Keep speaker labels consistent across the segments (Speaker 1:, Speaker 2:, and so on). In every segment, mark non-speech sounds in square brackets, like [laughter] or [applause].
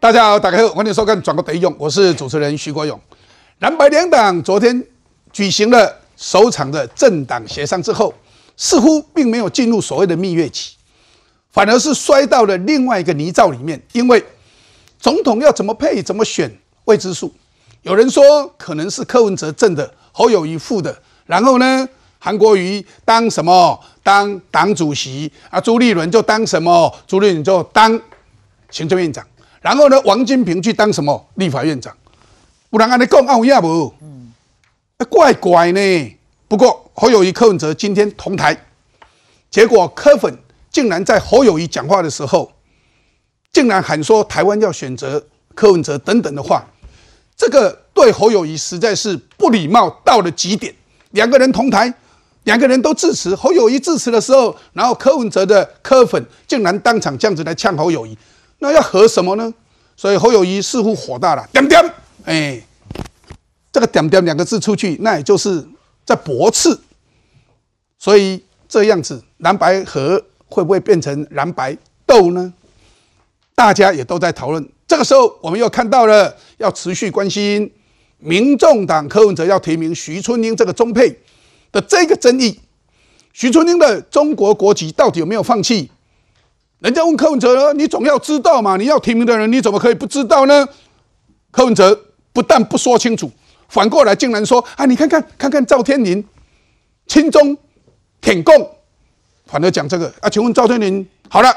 Speaker 1: 大家好，大家好，欢迎收看《转个得用》，我是主持人徐国勇。蓝白两党昨天举行了首场的政党协商之后，似乎并没有进入所谓的蜜月期，反而是摔到了另外一个泥沼里面。因为总统要怎么配、怎么选未知数，有人说可能是柯文哲正的，侯友谊副的，然后呢，韩国瑜当什么？当党主席啊？朱立伦就当什么？朱立伦就当行政院长。然后呢，王金平去当什么立法院长？不然安尼讲有影无？嗯，怪怪呢。不过侯友谊、柯文哲今天同台，结果柯粉竟然在侯友谊讲话的时候，竟然喊说台湾要选择柯文哲等等的话，这个对侯友谊实在是不礼貌到了极点。两个人同台，两个人都致辞，侯友谊致辞的时候，然后柯文哲的柯粉竟然当场这样子来呛侯友谊。那要和什么呢？所以侯友谊似乎火大了，点点，哎，这个点点两个字出去，那也就是在驳斥。所以这样子，蓝白合会不会变成蓝白斗呢？大家也都在讨论。这个时候，我们又看到了要持续关心民众党柯文哲要提名徐春英这个中配的这个争议。徐春英的中国国籍到底有没有放弃？人家问柯文哲：“你总要知道嘛？你要提名的人，你怎么可以不知道呢？”柯文哲不但不说清楚，反过来竟然说：“啊，你看看看看赵天林亲中舔共，反而讲这个啊？请问赵天林好了，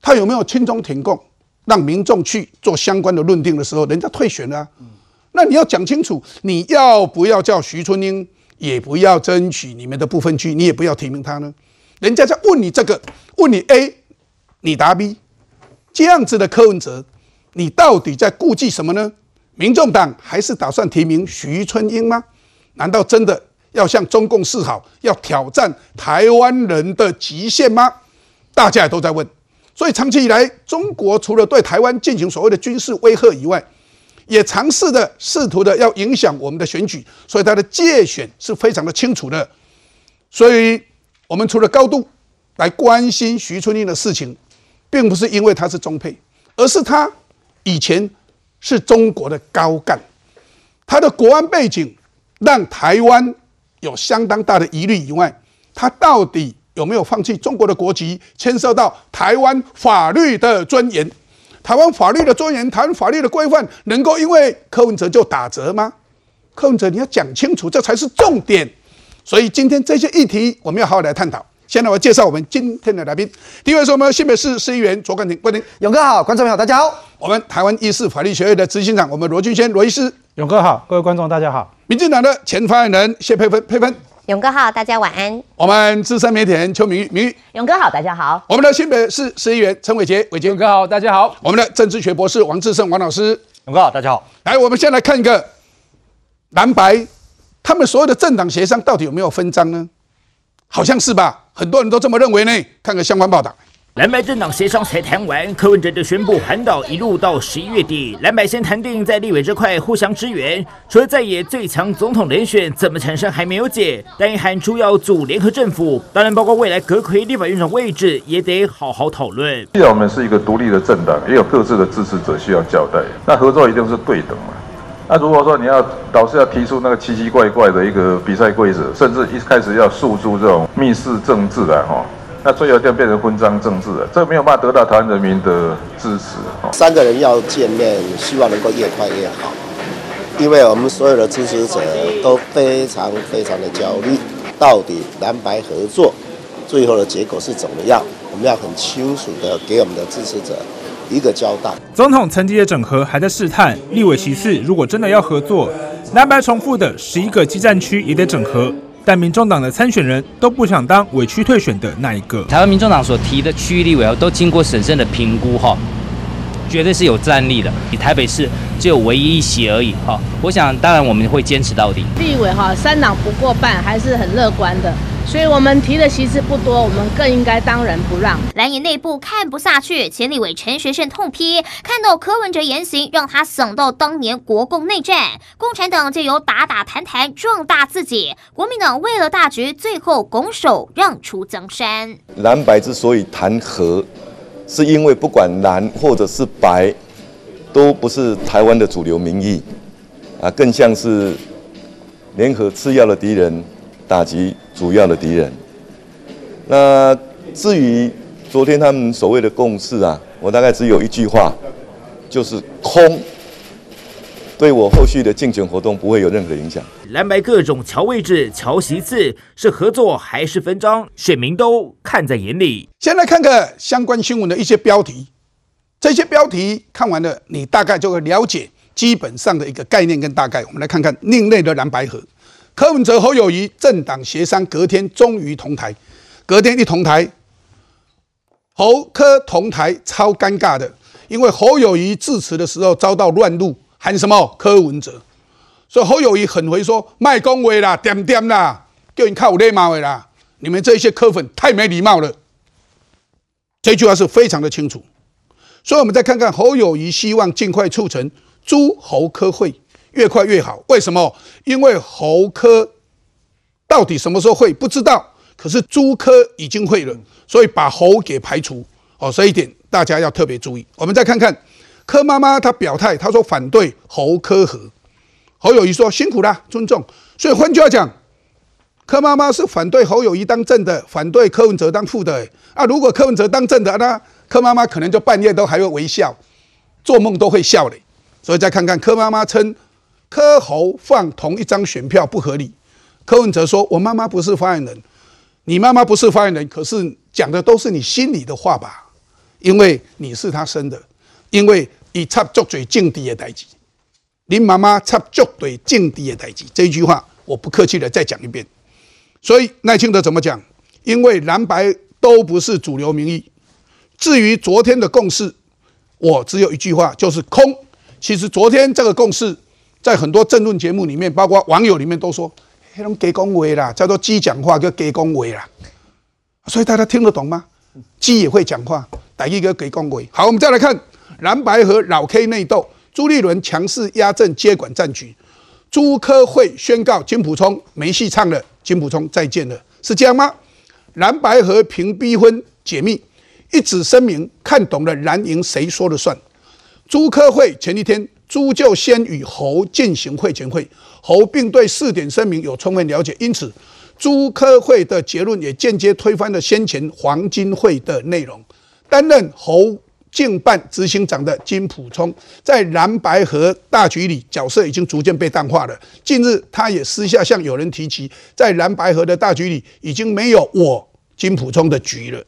Speaker 1: 他有没有亲中舔共？让民众去做相关的论定的时候，人家退选了。那你要讲清楚，你要不要叫徐春英，也不要争取你们的部分区，你也不要提名他呢？人家在问你这个，问你 A。”你答 B，这样子的柯文哲，你到底在顾忌什么呢？民众党还是打算提名徐春英吗？难道真的要向中共示好，要挑战台湾人的极限吗？大家也都在问。所以长期以来，中国除了对台湾进行所谓的军事威吓以外，也尝试的试图的要影响我们的选举，所以他的界选是非常的清楚的。所以，我们除了高度来关心徐春英的事情。并不是因为他是中配，而是他以前是中国的高干，他的国安背景让台湾有相当大的疑虑。以外，他到底有没有放弃中国的国籍？牵涉到台湾法律的尊严，台湾法律的尊严，台湾法律的规范，能够因为柯文哲就打折吗？柯文哲，你要讲清楚，这才是重点。所以今天这些议题，我们要好好来探讨。现在我介绍我们今天的来宾。第一位是我们新北市市议员卓冠廷，冠廷，
Speaker 2: 勇哥好，观众朋友大家好。
Speaker 1: 我们台湾医事法律学院的执行长，我们罗俊轩罗医师，
Speaker 3: 勇哥好，各位观众大家好。
Speaker 1: 民进党的前发言人谢佩芬，佩芬，
Speaker 4: 勇哥好，大家晚安。
Speaker 1: 我们资深媒体人邱明玉，明玉，
Speaker 5: 勇哥好，大家好。
Speaker 1: 我们的新北市市议员陈伟杰，伟杰，
Speaker 3: 勇哥好，大家好。
Speaker 1: 我们的政治学博士王志胜，王老师，
Speaker 6: 勇哥好，大家好。
Speaker 1: 来，我们先来看一个蓝白，他们所有的政党协商到底有没有分赃呢？好像是吧，很多人都这么认为呢。看个相关报道。
Speaker 7: 蓝白政党协商才谈完，柯文哲就宣布环岛一路到十一月底。蓝白先谈定在立委这块互相支援，除了在野最强总统人选怎么产生还没有解，但也喊出要组联合政府，当然包括未来阁魁立法院长位置也得好好讨论。
Speaker 8: 既然我们是一个独立的政党，也有各自的支持者需要交代，那合作一定是对等嘛。那如果说你要老是要提出那个奇奇怪怪的一个比赛规则，甚至一开始要诉诸这种密室政治的哈，那最后就变成婚章政治了，这没有办法得到台湾人民的支持。
Speaker 9: 三个人要见面，希望能够越快越好，因为我们所有的支持者都非常非常的焦虑，到底蓝白合作最后的结果是怎么样？我们要很清楚的给我们的支持者。一个交代，
Speaker 3: 总统层级的整合还在试探，立委其次如果真的要合作，蓝白重复的十一个基站区也得整合，但民众党的参选人都不想当委屈退选的那一个。
Speaker 10: 台湾民众党所提的区域立委都经过审慎的评估哈，绝对是有战力的。以台北市只有唯一一席而已哈，我想当然我们会坚持到底。
Speaker 11: 立委哈三党不过半还是很乐观的。所以我们提的席次不多，我们更应该当仁不让。
Speaker 4: 蓝营内部看不下去，前立委陈学圣痛批，看到柯文哲言行，让他想到当年国共内战，共产党就由打打谈谈壮大自己，国民党为了大局，最后拱手让出江山。
Speaker 12: 蓝白之所以谈和，是因为不管蓝或者是白，
Speaker 2: 都不是台湾的主流民意，啊，更像是联合次要的敌人，打击主要的敌人。那至于昨天他们所谓的共识啊，我大概只有一句话，就是空。对我后续的竞选活动不会有任何影响。
Speaker 7: 蓝白各种桥位置、桥席次，是合作还是分赃？选民都看在眼里。
Speaker 1: 先来看看相关新闻的一些标题，这些标题看完了，你大概就会了解基本上的一个概念跟大概。我们来看看另类的蓝白河，柯文哲、侯友谊政党协商，隔天终于同台，隔天一同台，侯柯同台超尴尬的，因为侯友谊致辞的时候遭到乱入。喊什么柯文哲？所以侯友谊很回说卖恭维啦，点点啦，叫你看我礼貌的啦。你们这些柯粉太没礼貌了。这句话是非常的清楚。所以我们再看看侯友谊希望尽快促成朱侯科会，越快越好。为什么？因为侯科到底什么时候会不知道，可是朱科已经会了，所以把侯给排除。哦，这一点大家要特别注意。我们再看看。柯妈妈她表态，她说反对侯科和，侯友谊说辛苦啦，尊重。所以换句话讲，柯妈妈是反对侯友谊当正的，反对柯文哲当副的。啊，如果柯文哲当正的，那柯妈妈可能就半夜都还会微笑，做梦都会笑嘞。所以再看看柯妈妈称柯侯放同一张选票不合理，柯文哲说我妈妈不是发言人，你妈妈不是发言人，可是讲的都是你心里的话吧？因为你是他生的，因为。以插足嘴政治的代志，林妈妈插足对政治的代志，这一句话我不客气的再讲一遍。所以赖清德怎么讲？因为蓝白都不是主流民意。至于昨天的共识，我只有一句话，就是空。其实昨天这个共识，在很多政论节目里面，包括网友里面都说，那种给恭维啦，叫做鸡讲话叫给恭维啦。所以大家听得懂吗？鸡也会讲话，打一个给恭维。好，我们再来看。蓝白和老 K 内斗，朱立伦强势压阵接管战局，朱科会宣告金普聪没戏唱了，金普聪再见了，是这样吗？蓝白和平逼婚解密，一纸声明看懂了蓝营谁说了算？朱科会前一天，朱就先与侯进行会前会，侯并对四点声明有充分了解，因此朱科会的结论也间接推翻了先前黄金会的内容，担任侯。竞办执行长的金普聪，在蓝白河大局里角色已经逐渐被淡化了。近日，他也私下向有人提及，在蓝白河的大局里，已经没有我金普聪的局了。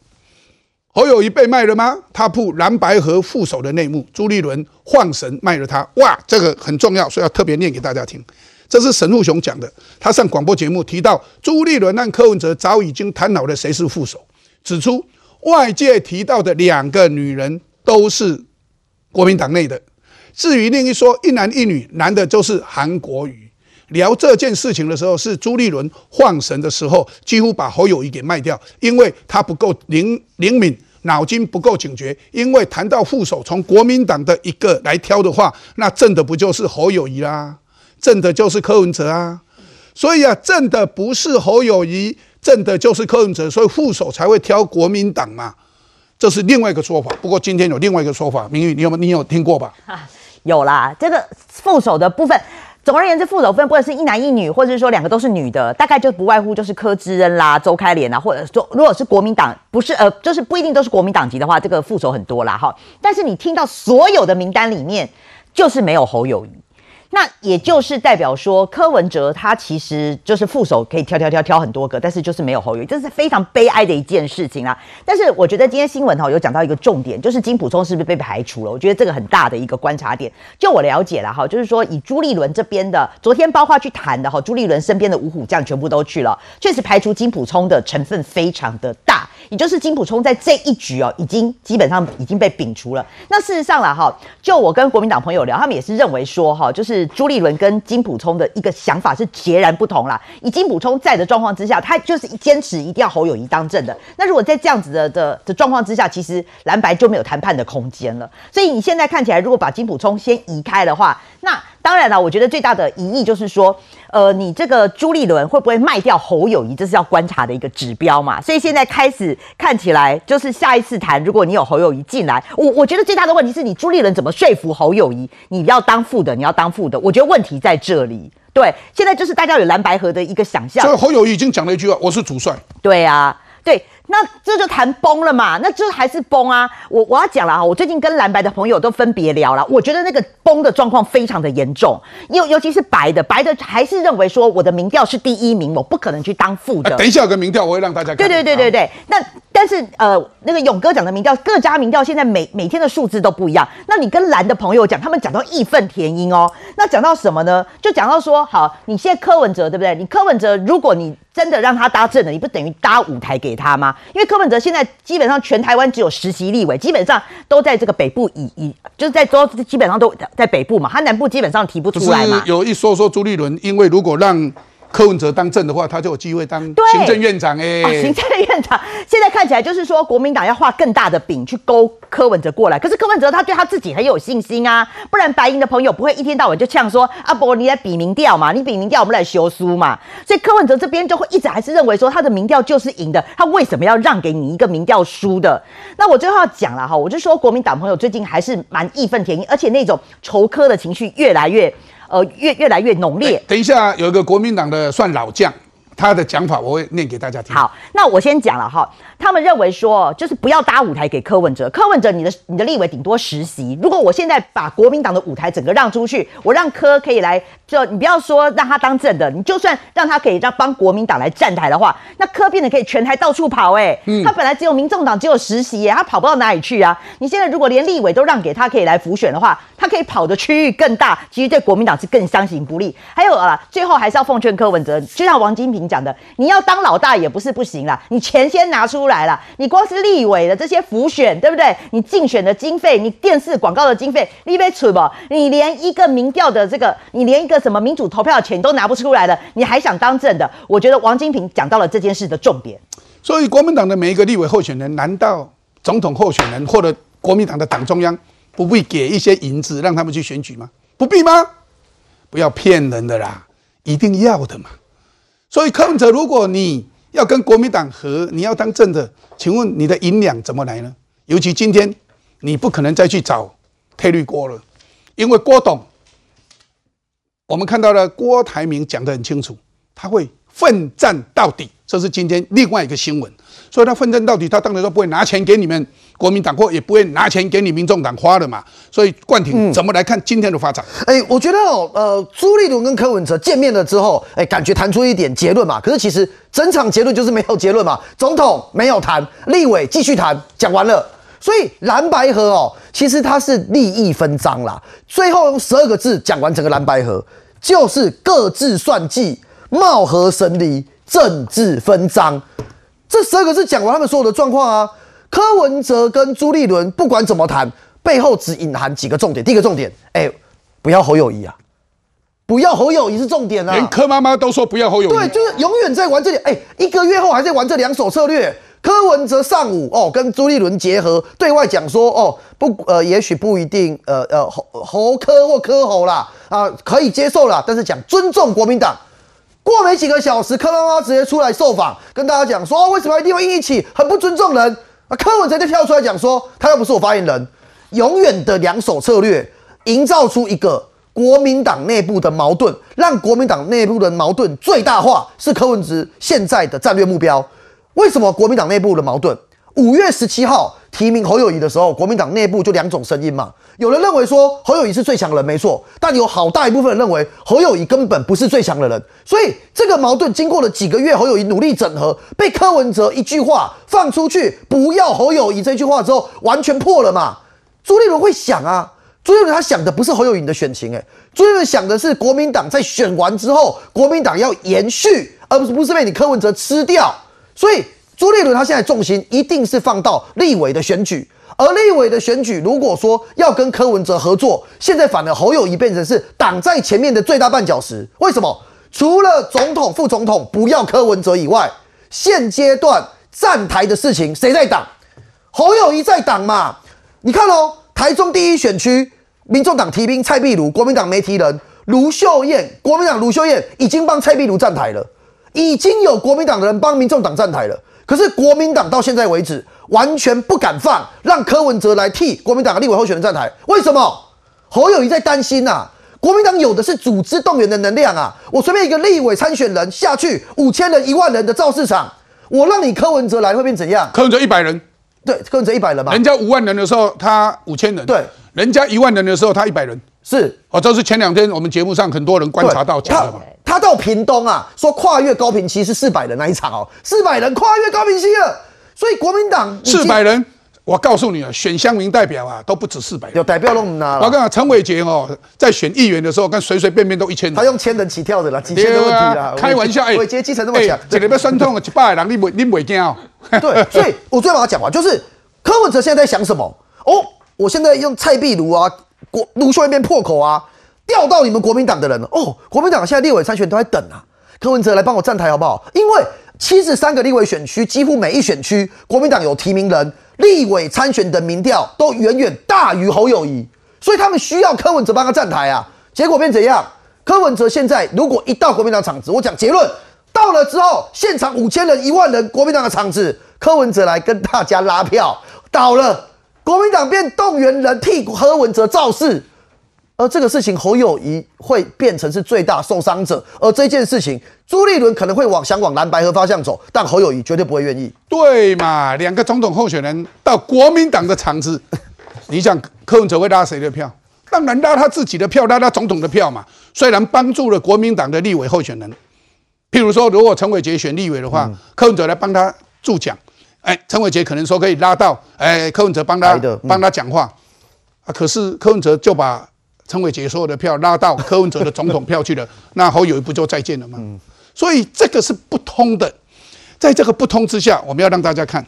Speaker 1: 侯友谊被卖了吗？他铺蓝白河副手的内幕，朱立伦晃神卖了他。哇，这个很重要，所以要特别念给大家听。这是沈富雄讲的，他上广播节目提到，朱立伦让柯文哲早已经谈好了谁是副手，指出外界提到的两个女人。都是国民党内的。至于另一说一男一女，男的就是韩国瑜。聊这件事情的时候，是朱立伦晃神的时候，几乎把侯友谊给卖掉，因为他不够灵灵敏，脑筋不够警觉。因为谈到副手，从国民党的一个来挑的话，那正的不就是侯友谊啦？正的就是柯文哲啊。所以啊，正的不是侯友谊，正的就是柯文哲，所以副手才会挑国民党嘛。这是另外一个说法，不过今天有另外一个说法，明玉，你有没你有听过吧？
Speaker 5: 有啦，这个副手的部分，总而言之，副手分不管是一男一女，或者是说两个都是女的，大概就不外乎就是柯志恩啦、周开莲啦，或者说如果是国民党，不是呃，就是不一定都是国民党籍的话，这个副手很多啦哈。但是你听到所有的名单里面，就是没有侯友谊。那也就是代表说，柯文哲他其实就是副手，可以挑挑挑挑很多个，但是就是没有侯友这是非常悲哀的一件事情啊。但是我觉得今天新闻哈有讲到一个重点，就是金普聪是不是被排除了？我觉得这个很大的一个观察点。就我了解了哈，就是说以朱立伦这边的，昨天包括去谈的哈，朱立伦身边的五虎将全部都去了，确实排除金普聪的成分非常的大。也就是金普聪在这一局哦，已经基本上已经被摒除了。那事实上了哈，就我跟国民党朋友聊，他们也是认为说哈，就是朱立伦跟金普聪的一个想法是截然不同啦。以金普聪在的状况之下，他就是坚持一定要侯友谊当政的。那如果在这样子的的的状况之下，其实蓝白就没有谈判的空间了。所以你现在看起来，如果把金普聪先移开的话，那当然了，我觉得最大的疑义就是说，呃，你这个朱立伦会不会卖掉侯友谊，这是要观察的一个指标嘛。所以现在开始看起来，就是下一次谈，如果你有侯友谊进来，我我觉得最大的问题是你朱立伦怎么说服侯友谊，你要当副的，你要当副的，我觉得问题在这里。对，现在就是大家有蓝白河的一个想象。
Speaker 1: 所以侯友谊已经讲了一句话：“我是主帅。”
Speaker 5: 对啊，对。那这就谈崩了嘛？那这还是崩啊！我我要讲了啊！我最近跟蓝白的朋友都分别聊了，我觉得那个崩的状况非常的严重，尤尤其是白的，白的还是认为说我的民调是第一名，我不可能去当副的。
Speaker 1: 等一下有个民调，我会让大家看。
Speaker 5: 对对对对对。那但是呃，那个勇哥讲的民调，各家民调现在每每天的数字都不一样。那你跟蓝的朋友讲，他们讲到义愤填膺哦。那讲到什么呢？就讲到说，好，你现在柯文哲对不对？你柯文哲，如果你真的让他搭正了，你不等于搭舞台给他吗？因为柯文哲现在基本上全台湾只有实习立委，基本上都在这个北部以以就是在都基本上都在北部嘛，他南部基本上提不出来嘛。
Speaker 1: 有一说说朱立伦，因为如果让。柯文哲当政的话，他就有机会当行政院长哎。
Speaker 5: 行政院长现在看起来就是说，国民党要画更大的饼去勾柯文哲过来。可是柯文哲他对他自己很有信心啊，不然白银的朋友不会一天到晚就呛说：“阿伯，你来比民调嘛，你比民调，我们来修书嘛。”所以柯文哲这边就会一直还是认为说，他的民调就是赢的，他为什么要让给你一个民调输的？那我最后要讲了哈，我就说国民党朋友最近还是蛮义愤填膺，而且那种仇柯的情绪越来越。呃，越越来越浓烈。
Speaker 1: 等一下，有一个国民党的算老将，他的讲法我会念给大家听。
Speaker 5: 好，那我先讲了哈。他们认为说，就是不要搭舞台给柯文哲。柯文哲，你的你的立委顶多实习。如果我现在把国民党的舞台整个让出去，我让柯可以来，就你不要说让他当正的，你就算让他可以让帮国民党来站台的话，那柯变得可以全台到处跑。哎，他本来只有民众党只有实习，他跑不到哪里去啊？你现在如果连立委都让给他可以来辅选的话，他可以跑的区域更大，其实对国民党是更相形不利。还有啊，最后还是要奉劝柯文哲，就像王金平讲的，你要当老大也不是不行啦，你钱先拿出。来了，你光是立委的这些浮选，对不对？你竞选的经费，你电视广告的经费，你被处不？你连一个民调的这个，你连一个什么民主投票的钱都拿不出来了，你还想当政的？我觉得王金平讲到了这件事的重点。
Speaker 1: 所以，国民党的每一个立委候选人，难道总统候选人或者国民党的党中央不必给一些银子让他们去选举吗？不必吗？不要骗人的啦，一定要的嘛。所以，柯文哲，如果你要跟国民党和，你要当政的，请问你的银两怎么来呢？尤其今天，你不可能再去找退绿郭了，因为郭董，我们看到了郭台铭讲得很清楚，他会奋战到底，这是今天另外一个新闻。所以他奋战到底，他当然都不会拿钱给你们国民党，或也不会拿钱给你民众党花的嘛。所以冠廷怎么来看今天的发展？
Speaker 6: 哎，我觉得哦，呃，朱立伦跟柯文哲见面了之后，哎，感觉谈出一点结论嘛。可是其实整场结论就是没有结论嘛。总统没有谈，立委继续谈，讲完了。所以蓝白河哦，其实它是利益分赃啦。最后用十二个字讲完整个蓝白河，就是各自算计，貌合神离，政治分赃。这十二个字讲完他们所有的状况啊，柯文哲跟朱立伦不管怎么谈，背后只隐含几个重点。第一个重点，哎，不要侯友谊啊，不要侯友谊是重点啊。
Speaker 1: 连柯妈妈都说不要侯友谊。
Speaker 6: 对，就是永远在玩这里。哎，一个月后还在玩这两手策略。柯文哲上午哦跟朱立伦结合，对外讲说哦不呃也许不一定呃呃侯侯柯或柯侯啦啊可以接受啦，但是讲尊重国民党。过没几个小时，柯妈妈直接出来受访，跟大家讲说：为什么一定要硬一起，很不尊重人。啊，柯文哲就跳出来讲说：他又不是我发言人，永远的两手策略，营造出一个国民党内部的矛盾，让国民党内部的矛盾最大化，是柯文哲现在的战略目标。为什么国民党内部的矛盾？五月十七号提名侯友谊的时候，国民党内部就两种声音嘛。有人认为说侯友谊是最强人，没错，但有好大一部分人认为侯友谊根本不是最强的人。所以这个矛盾经过了几个月，侯友谊努力整合，被柯文哲一句话放出去，不要侯友谊这句话之后，完全破了嘛。朱立伦会想啊，朱立伦他想的不是侯友谊的选情，诶，朱立伦想的是国民党在选完之后，国民党要延续，而不是不是被你柯文哲吃掉，所以。朱立伦他现在重心一定是放到立委的选举，而立委的选举，如果说要跟柯文哲合作，现在反而侯友谊变成是挡在前面的最大绊脚石。为什么？除了总统、副总统不要柯文哲以外，现阶段站台的事情谁在挡？侯友谊在挡嘛？你看哦，台中第一选区，民众党提兵蔡壁如，国民党没提人，卢秀燕，国民党卢秀燕已经帮蔡壁如站台了，已经有国民党的人帮民众党站台了。可是国民党到现在为止完全不敢放，让柯文哲来替国民党的立委候选人站台。为什么？侯友谊在担心呐、国民党有的是组织动员的能量啊！我随便一个立委参选人下去，五千人、一万人的造市场，我让你柯文哲来会变怎样？
Speaker 1: 柯文哲一百人，
Speaker 6: 对，柯文哲一百人嘛，
Speaker 1: 人家五万人的时候他五千人，
Speaker 6: 对，
Speaker 1: 人家一万人的时候他一百人，
Speaker 6: 是
Speaker 1: 哦，这是前两天我们节目上很多人观察到讲的嘛。
Speaker 6: 他到屏东啊，说跨越高平期是四百人那一场哦，四百人跨越高平期了，所以国民党
Speaker 1: 四百人，我告诉你啊，选乡民代表啊都不止四百人。
Speaker 6: 有代表都唔拿了，
Speaker 1: 我跟你讲，陈伟杰哦，在选议员的时候，跟随随便便都一千人。
Speaker 6: 他用千人起跳的啦，几千的问题啦
Speaker 1: 开玩笑，哎，
Speaker 6: 伟杰基层那么强，
Speaker 1: 一个要酸痛的一百个人，你袂你袂惊哦？
Speaker 6: 对，所以我最后把它讲完，就是柯文哲现在在想什么？哦，我现在用蔡壁如啊，国卢秀燕变破口啊，调到你们国民党的人哦，国民党现在立委参选都在等啊，柯文哲来帮我站台好不好？因为七十三个立委选区，几乎每一选区国民党有提名人，立委参选的民调都远远大于侯友谊，所以他们需要柯文哲帮他站台啊。结果变怎样？柯文哲现在如果一到国民党场子，我讲结论，到了之后，现场五千人、一万人，国民党的场子，柯文哲来跟大家拉票，倒了，国民党变动员人替柯文哲造势，而这个事情侯友谊会变成是最大受伤者，而这件事情朱立伦可能会往想往蓝白河方向走，但侯友谊绝对不会愿意。
Speaker 1: 对嘛？两个总统候选人到国民党的场子，你想柯文哲会拉谁的票？当然拉他自己的票，拉他总统的票嘛。虽然帮助了国民党的立委候选人，譬如说，如果陈伟杰选立委的话，柯文哲来帮他助讲，哎，陈伟杰可能说可以拉到，哎，柯文哲帮他帮他讲话，啊，可是柯文哲就把陈伟杰所有的票拉到柯文哲的总统票去了，那侯友谊不就再见了吗？所以这个是不通的。在这个不通之下，我们要让大家看，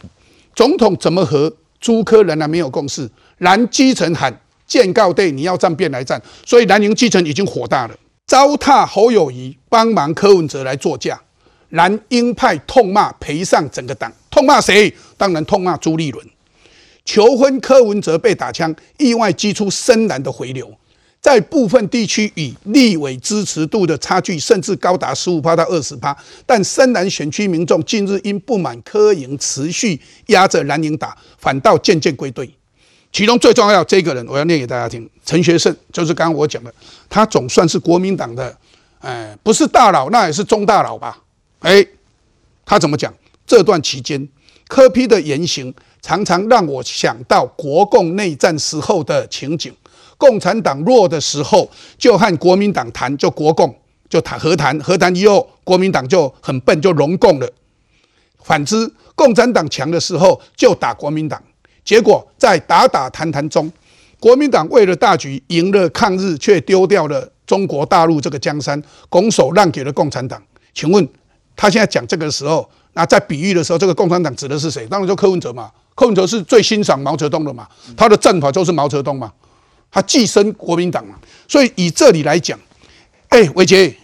Speaker 1: 总统怎么和朱科仍然没有共识，蓝基层喊建告队你要站便来站，所以蓝营基层已经火大了，糟蹋侯友谊帮忙柯文哲来作价，蓝鹰派痛骂赔上整个党，痛骂谁？当然痛骂朱立伦。求婚柯文哲被打枪，意外激出深蓝的回流，在部分地区与立委支持度的差距甚至高达十五趴到二十趴，但深蓝选区民众近日因不满柯营持续压着蓝营打，反倒渐渐归队。其中最重要这个人，我要念给大家听，陈学圣，就是刚刚我讲的，他总算是国民党的，哎，不是大佬，那也是中大佬吧？哎，他怎么讲？这段期间，柯批的言行常常让我想到国共内战时候的情景。共产党弱的时候，就和国民党谈，就国共就谈和谈，和谈以后，国民党就很笨，就融共了。反之，共产党强的时候，就打国民党。结果在打打谈谈中，国民党为了大局赢了抗日，却丢掉了中国大陆这个江山，拱手让给了共产党。请问他现在讲这个时候，那在比喻的时候，这个共产党指的是谁？当然就柯文哲嘛。柯文哲是最欣赏毛泽东的嘛，他的战法就是毛泽东嘛，他寄生国民党嘛。所以以这里来讲，哎，伟杰，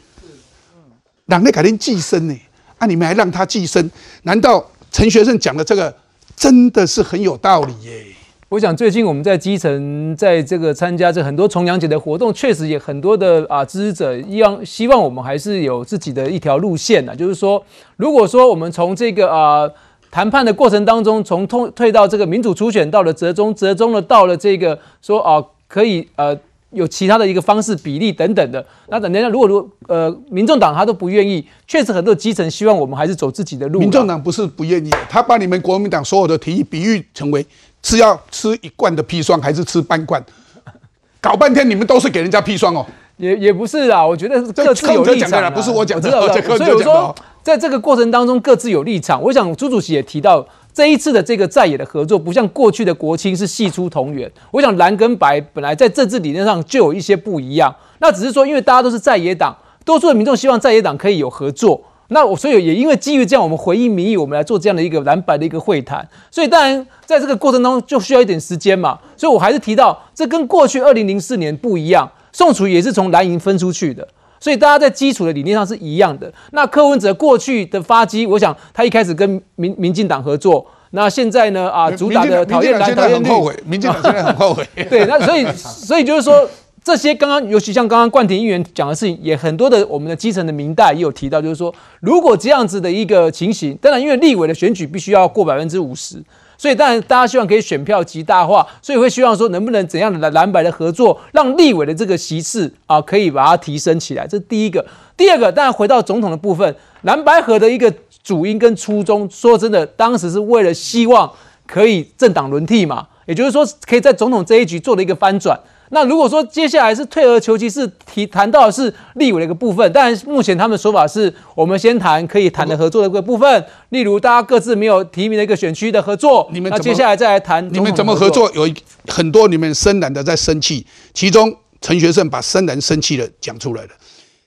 Speaker 1: 党内改天寄生呢？啊，你们还让他寄生？难道陈学圣讲的这个真的是很有道理耶？
Speaker 12: 我想最近我们在基层，在这个参加这很多重阳节的活动，确实也很多的啊支持者希望希望我们还是有自己的一条路线呢。就是说，如果说我们从这个啊谈判的过程当中，从退退到这个民主初选到了折中，折中了到了这个说啊可以呃有其他的一个方式比例等等的，那等一下如果如呃民众党他都不愿意，确实很多基层希望我们还是走自己的路。
Speaker 1: 民众党不是不愿意，他把你们国民党所有的提议比喻成为是要吃一罐的砒霜还是吃半罐，[laughs] 搞半天你们都是给人家砒霜哦。
Speaker 12: 也也不是啊，我觉得
Speaker 1: 这
Speaker 12: 各自有立场
Speaker 1: 不是我讲的
Speaker 12: 知道 [laughs]
Speaker 1: 这柯文哲
Speaker 12: 所以我说，在这个过程当中各自有立场。我想朱主席也提到，这一次的这个在野的合作，不像过去的国青是系出同源。我想蓝跟白本来在政治理念上就有一些不一样，那只是说因为大家都是在野党，多数的民众希望在野党可以有合作。那我所以也因为基于这样，我们回应民意，我们来做这样的一个蓝白的一个会谈。所以当然在这个过程当中就需要一点时间嘛。所以我还是提到，这跟过去二零零四年不一样，宋楚瑜也是从蓝营分出去的。所以大家在基础的理念上是一样的。那柯文哲过去的发迹，我想他一开始跟民民进党合作，那现在呢啊，主打的讨厌蓝、讨厌绿，
Speaker 1: 后悔，民进党现在很后悔。
Speaker 12: 对，那所以所以就是说，这些刚刚，尤其像刚刚冠廷议员讲的事情，也很多的我们的基层的民代也有提到，就是说，如果这样子的一个情形，当然因为立委的选举必须要过百分之五十，所以当然大家希望可以选票极大化，所以会希望说能不能怎样的蓝白的合作，让立委的这个席次啊可以把它提升起来，这是第一个。第二个，当然回到总统的部分，蓝白合的一个主因跟初衷，说真的，当时是为了希望可以政党轮替嘛，也就是说可以在总统这一局做了一个翻转。那如果说接下来是退而求其次，提谈到的是立委的一个部分，但目前他们的说法是我们先谈可以谈的合作的一个部分，例如大家各自没有提名的一个选区的合作，
Speaker 1: 你们
Speaker 12: 那接下来再来谈
Speaker 1: 你们怎么合作？有一很多你们深蓝的在生气，其中陈学圣把深蓝生气的讲出来了，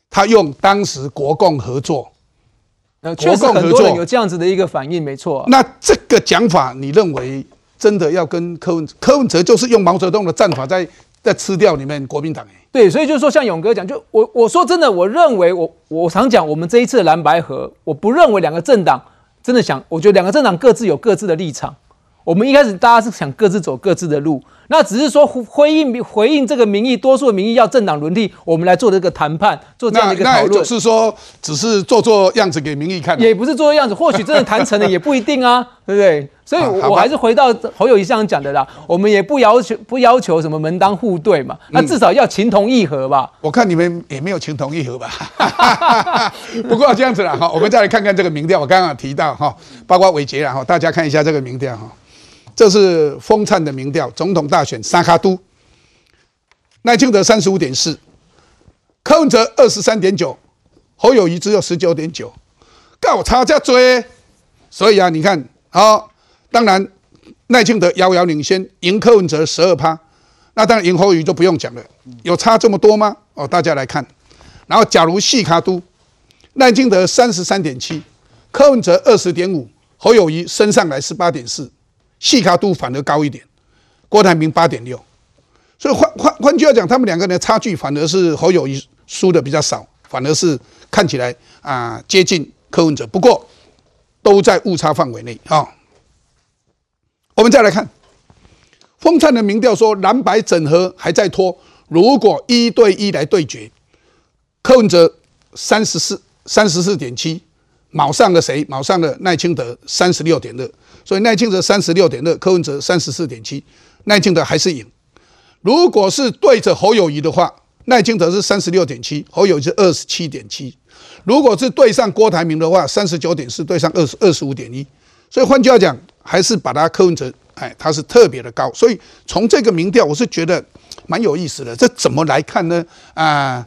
Speaker 1: 他用当时国共合作，
Speaker 12: 呃，确实很多人有这样子的一个反应，没错。
Speaker 1: 那这个讲法，你认为真的要跟柯文柯文哲就是用毛泽东的战法在在吃掉你们国民党？
Speaker 12: 对，所以就是说，像勇哥讲，就我我说真的，我认为我我常讲，我们这一次的蓝白合，我不认为两个政党真的想，我觉得两个政党各自有各自的立场。我们一开始大家是想各自走各自的路，那只是说回应回应这个民意，多数的民意要政党轮替，我们来做这个谈判，做这样的一个讨论。
Speaker 1: 就是说只是做做样子给民意看，
Speaker 12: 也不是做做样子，或许真的谈成了也不一定啊，对不对？所以我还是回到侯友谊这样讲的啦，我们也不要求不要求什么门当户对嘛，那至少要情同意合吧。
Speaker 1: 我看你们也没有情同意合吧。[laughs] 不过这样子啦哈，我们再来看看这个民调，我刚刚提到哈，包括伟杰啦哈，大家看一下这个民调哈。这是风灿的民调，总统大选沙卡都，赖清德三十五点四，柯文哲二十三点九，侯友谊只有十九点九，告差价追，所以啊，你看啊，当然赖清德遥遥领先，赢柯文哲十二趴，那当然赢侯友谊就不用讲了，有差这么多吗？哦，大家来看，然后假如细卡都，赖清德三十三点七，柯文哲二十点五，侯友谊升上来十八点四。细卡都反而高一点，郭台铭八点六，所以换换换句话讲，他们两个人的差距反而是侯友谊输的比较少，反而是看起来啊接近柯文哲，不过都在误差范围内啊。我们再来看，风灿的民调说蓝白整合还在拖，如果一对一来对决，柯文哲三十四三十四点七，卯上了谁？卯上了赖清德三十六点二。所以赖清德三十六点二，柯文哲三十四点七，赖清德还是赢。如果是对着侯友谊的话，赖清德是三十六点七，侯友谊是二十七点七。如果是对上郭台铭的话，三十九点四对上二十二十五点一。所以换句话讲，还是把他柯文哲，哎，他是特别的高。所以从这个民调，我是觉得蛮有意思的。这怎么来看呢？啊，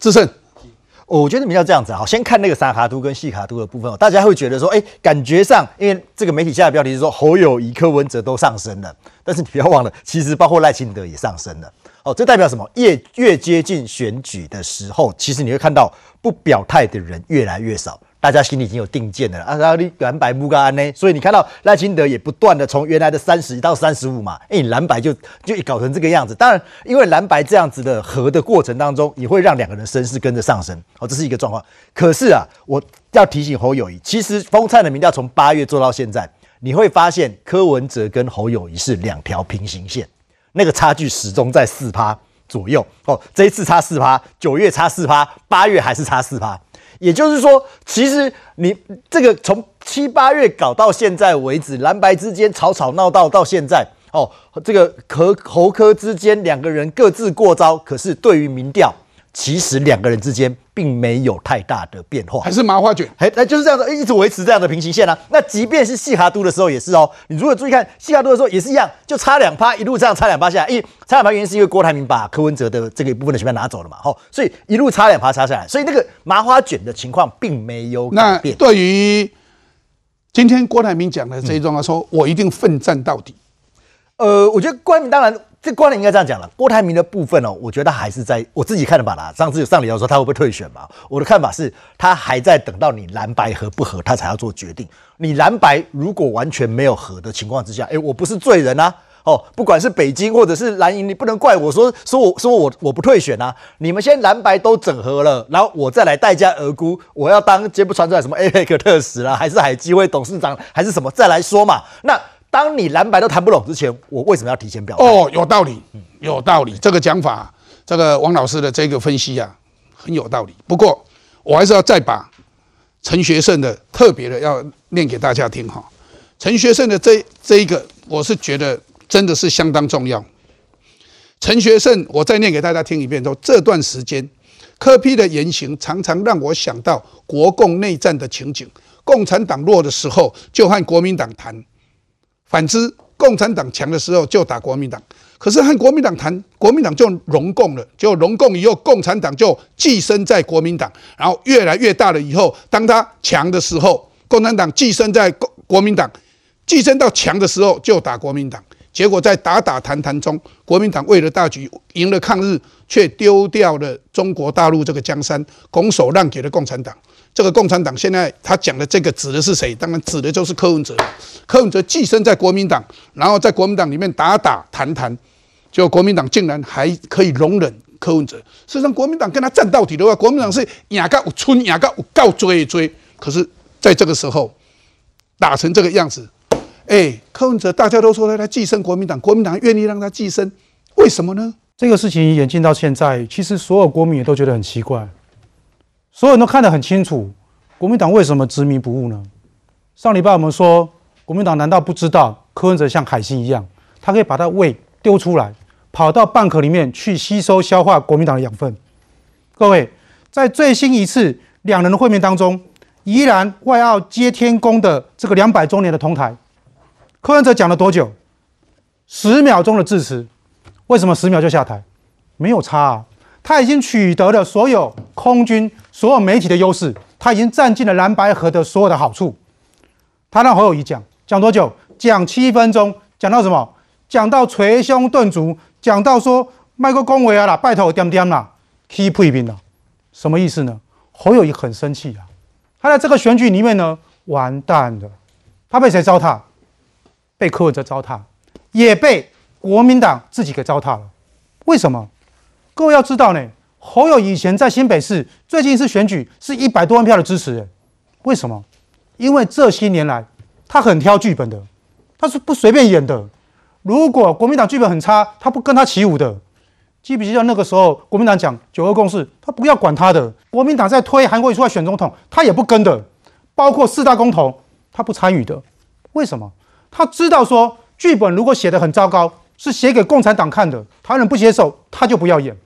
Speaker 1: 志胜。
Speaker 13: 我觉得你要这样子，好，先看那个沙卡都跟细卡都的部分，大家会觉得说，哎，感觉上，因为这个媒体下的标题是说侯友谊、柯文哲都上升了，但是你不要忘了，其实包括赖清德也上升了。哦，这代表什么？越越接近选举的时候，其实你会看到不表态的人越来越少。大家心里已经有定见了啊，然后你蓝白不干呢，所以你看到赖清德也不断的从原来的三十到三十五嘛，哎，蓝白就就搞成这个样子。当然，因为蓝白这样子的和的过程当中，也会让两个人声势跟着上升，哦，这是一个状况。可是啊，我要提醒侯友谊，其实风灿的民调从八月做到现在，你会发现柯文哲跟侯友谊是两条平行线，那个差距始终在四趴左右。哦，这一次差四趴，九月差四趴，八月还是差四趴。也就是说，其实你这个从七八月搞到现在为止，蓝白之间吵吵闹闹到现在，哦，这个和侯科之间两个人各自过招，可是对于民调。其实两个人之间并没有太大的变化，
Speaker 1: 还是麻花卷，
Speaker 13: 哎，那就是这样子，一直维持这样的平行线啊。那即便是细哈都的时候也是哦，你如果注意看细哈都的时候也是一样，就差两趴，一路这样差两趴下来。因为差两趴原因是因为郭台铭把柯文哲的这个一部分的选票拿走了嘛，吼，所以一路差两趴差下来，所以那个麻花卷的情况并没有改变。
Speaker 1: 对于今天郭台铭讲的这一段话，说我一定奋战到底。
Speaker 13: 呃，我觉得郭台铭当然。这观点应该这样讲了，郭台铭的部分哦，我觉得还是在我自己看的吧啦。上次有上礼要说他会不会退选嘛？我的看法是他还在等到你蓝白合不合，他才要做决定。你蓝白如果完全没有合的情况之下，哎，我不是罪人啊！哦，不管是北京或者是蓝营，你不能怪我说说我说我我不退选啊！你们先蓝白都整合了，然后我再来代价而沽，我要当接不传出来什么 APEC 特使啦，还是海基会董事长，还是什么再来说嘛？那。当你蓝白都谈不拢之前，我为什么要提前表态？
Speaker 1: 哦，有道理，有道理。这个讲法这个王老师的这个分析啊，很有道理。不过我还是要再把陈学圣的特别的要念给大家听哈。陈学圣的这这一个，我是觉得真的是相当重要。陈学圣，我再念给大家听一遍，说这段时间柯批的言行常常让我想到国共内战的情景。共产党弱的时候就和国民党谈，反之共产党强的时候就打国民党。可是和国民党谈，国民党就融共了，就融共以后，共产党就寄生在国民党，然后越来越大了以后，当他强的时候，共产党寄生在国国民党，寄生到强的时候就打国民党。结果在打打谈谈中，国民党为了大局赢了抗日，却丢掉了中国大陆这个江山，拱手让给了共产党。这个共产党现在他讲的这个指的是谁？当然指的就是柯文哲。柯文哲寄生在国民党，然后在国民党里面打打谈谈，就国民党竟然还可以容忍柯文哲。事实上，国民党跟他战到底的话，国民党是牙膏村牙膏告追一追。可是在这个时候打成这个样子，哎，柯文哲大家都说他他寄生国民党，国民党愿意让他寄生，为什么呢？
Speaker 14: 这个事情演进到现在，其实所有国民也都觉得很奇怪。所有人都看得很清楚，国民党为什么执迷不悟呢？上礼拜我们说，国民党难道不知道柯文哲像海星一样，他可以把他胃丢出来，跑到蚌壳里面去吸收消化国民党的养分？各位，在最新一次两人的会面当中，宜兰外澳接天宫的这个两百周年的同台，柯文哲讲了多久？十秒钟的致辞，为什么十秒就下台？没有差啊，他已经取得了所有空军。所有媒体的优势，他已经占尽了蓝白河的所有的好处。他让侯友谊讲讲多久？讲七分钟，讲到什么？讲到捶胸顿足，讲到说麦克恭维啊啦，拜托点点啦，keep 平了，什么意思呢？侯友谊很生气啊，他在这个选举里面呢，完蛋了。他被谁糟蹋？被柯文哲糟蹋，也被国民党自己给糟蹋了。为什么？各位要知道呢。侯友以前在新北市，最近一次选举是一百多万票的支持人，为什么？因为这些年来他很挑剧本的，他是不随便演的。如果国民党剧本很差，他不跟他起舞的。记不记得那个时候国民党讲九二共识，他不要管他的。国民党在推韩国瑜出来选总统，他也不跟的。包括四大公投，他不参与的。为什么？他知道说剧本如果写的很糟糕，是写给共产党看的，台湾人不接受，他就不要演。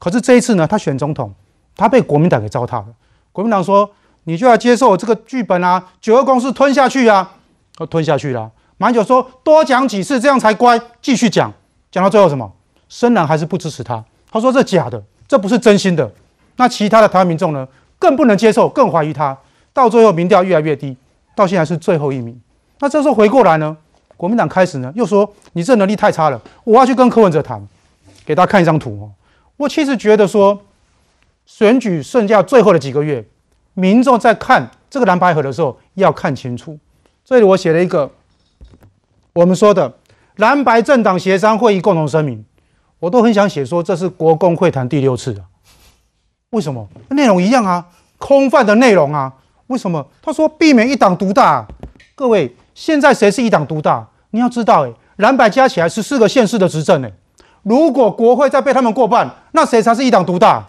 Speaker 14: 可是这一次呢，他选总统，他被国民党给糟蹋了。国民党说：“你就要接受这个剧本啊，九二共识吞下去啊。”吞下去了。马英九说：“多讲几次，这样才乖。”继续讲，讲到最后什么？深蓝还是不支持他。他说：“这假的，这不是真心的。”那其他的台湾民众呢，更不能接受，更怀疑他。到最后民调越来越低，到现在是最后一名。那这时候回过来呢，国民党开始呢又说：“你这能力太差了，我要去跟柯文哲谈。”给大家看一张图哦。我其实觉得说，选举剩下最后的几个月，民众在看这个蓝白河的时候要看清楚。这里我写了一个我们说的蓝白政党协商会议共同声明，我都很想写说这是国共会谈第六次啊。为什么？内容一样啊，空泛的内容啊。为什么？他说避免一党独大。各位，现在谁是一党独大？你要知道，哎，蓝白加起来十四个县市的执政，哎。如果国会再被他们过半，那谁才是一党独大？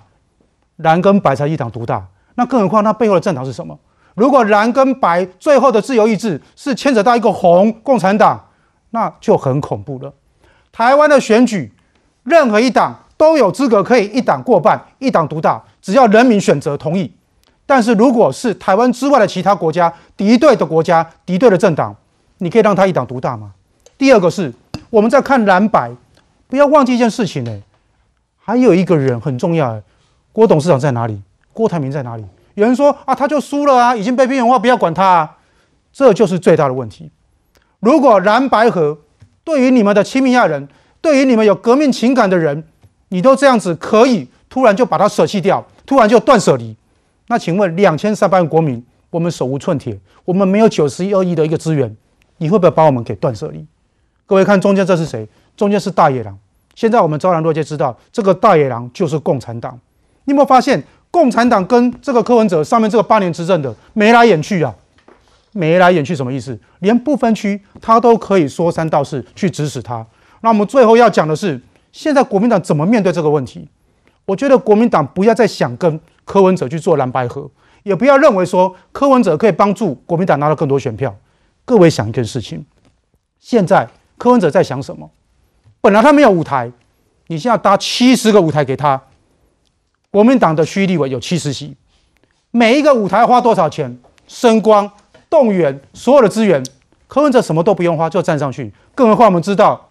Speaker 14: 蓝跟白才一党独大。那更何况那背后的政党是什么？如果蓝跟白最后的自由意志是牵扯到一个红共产党，那就很恐怖了。台湾的选举，任何一党都有资格可以一党过半、一党独大，只要人民选择同意。但是如果是台湾之外的其他国家、敌对的国家、敌对的政党，你可以让他一党独大吗？第二个是我们在看蓝白。不要忘记一件事情呢，还有一个人很重要哎，郭董事长在哪里？郭台铭在哪里？有人说啊，他就输了啊，已经被边缘化，不要管他，啊，这就是最大的问题。如果蓝白河对于你们的亲密爱人，对于你们有革命情感的人，你都这样子可以突然就把它舍弃掉，突然就断舍离，那请问两千三百万国民，我们手无寸铁，我们没有九十一二亿的一个资源，你会不会把我们给断舍离？各位看中间这是谁？中间是大野狼。现在我们昭然若揭知道，这个大野狼就是共产党。你有没有发现，共产党跟这个柯文哲上面这个八年执政的眉来眼去啊？眉来眼去什么意思？连不分区他都可以说三道四去指使他。那我们最后要讲的是，现在国民党怎么面对这个问题？我觉得国民党不要再想跟柯文哲去做蓝白合，也不要认为说柯文哲可以帮助国民党拿到更多选票。各位想一件事情，现在柯文哲在想什么？本来他没有舞台，你现在搭七十个舞台给他，国民党的区立委有七十席，每一个舞台花多少钱？声光、动员所有的资源，柯文哲什么都不用花就站上去。更何况我们知道，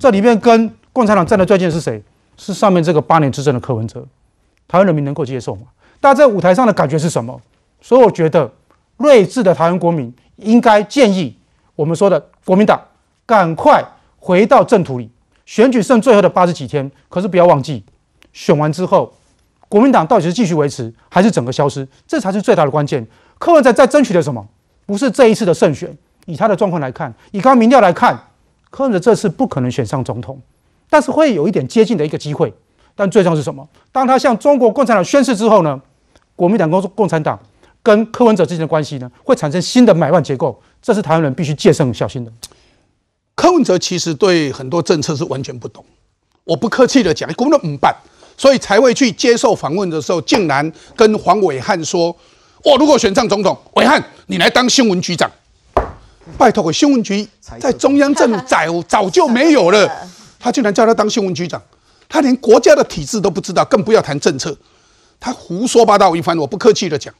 Speaker 14: 这里面跟共产党站的最近是谁？是上面这个八年执政的柯文哲。台湾人民能够接受吗？大家在舞台上的感觉是什么？所以我觉得，睿智的台湾国民应该建议我们说的国民党赶快回到正途里。选举剩最后的八十几天，可是不要忘记，选完之后，国民党到底是继续维持，还是整个消失？这才是最大的关键。柯文哲在争取的什么？不是这一次的胜选。以他的状况来看，以刚刚民调来看，柯文哲这次不可能选上总统，但是会有一点接近的一个机会。但最重要是什么？当他向中国共产党宣誓之后呢？国民党跟共产党跟柯文哲之间的关系呢，会产生新的买办结构，这是台湾人必须戒慎小心的。
Speaker 1: 柯文哲其实对很多政策是完全不懂，我不客气的讲，根本都唔办，所以才会去接受访问的时候，竟然跟黄伟汉说：“我如果选上总统，伟汉你来当新闻局长。”拜托，新闻局在中央政府早早就没有了，他竟然叫他当新闻局长，他连国家的体制都不知道，更不要谈政策，他胡说八道一番，我不客气的讲，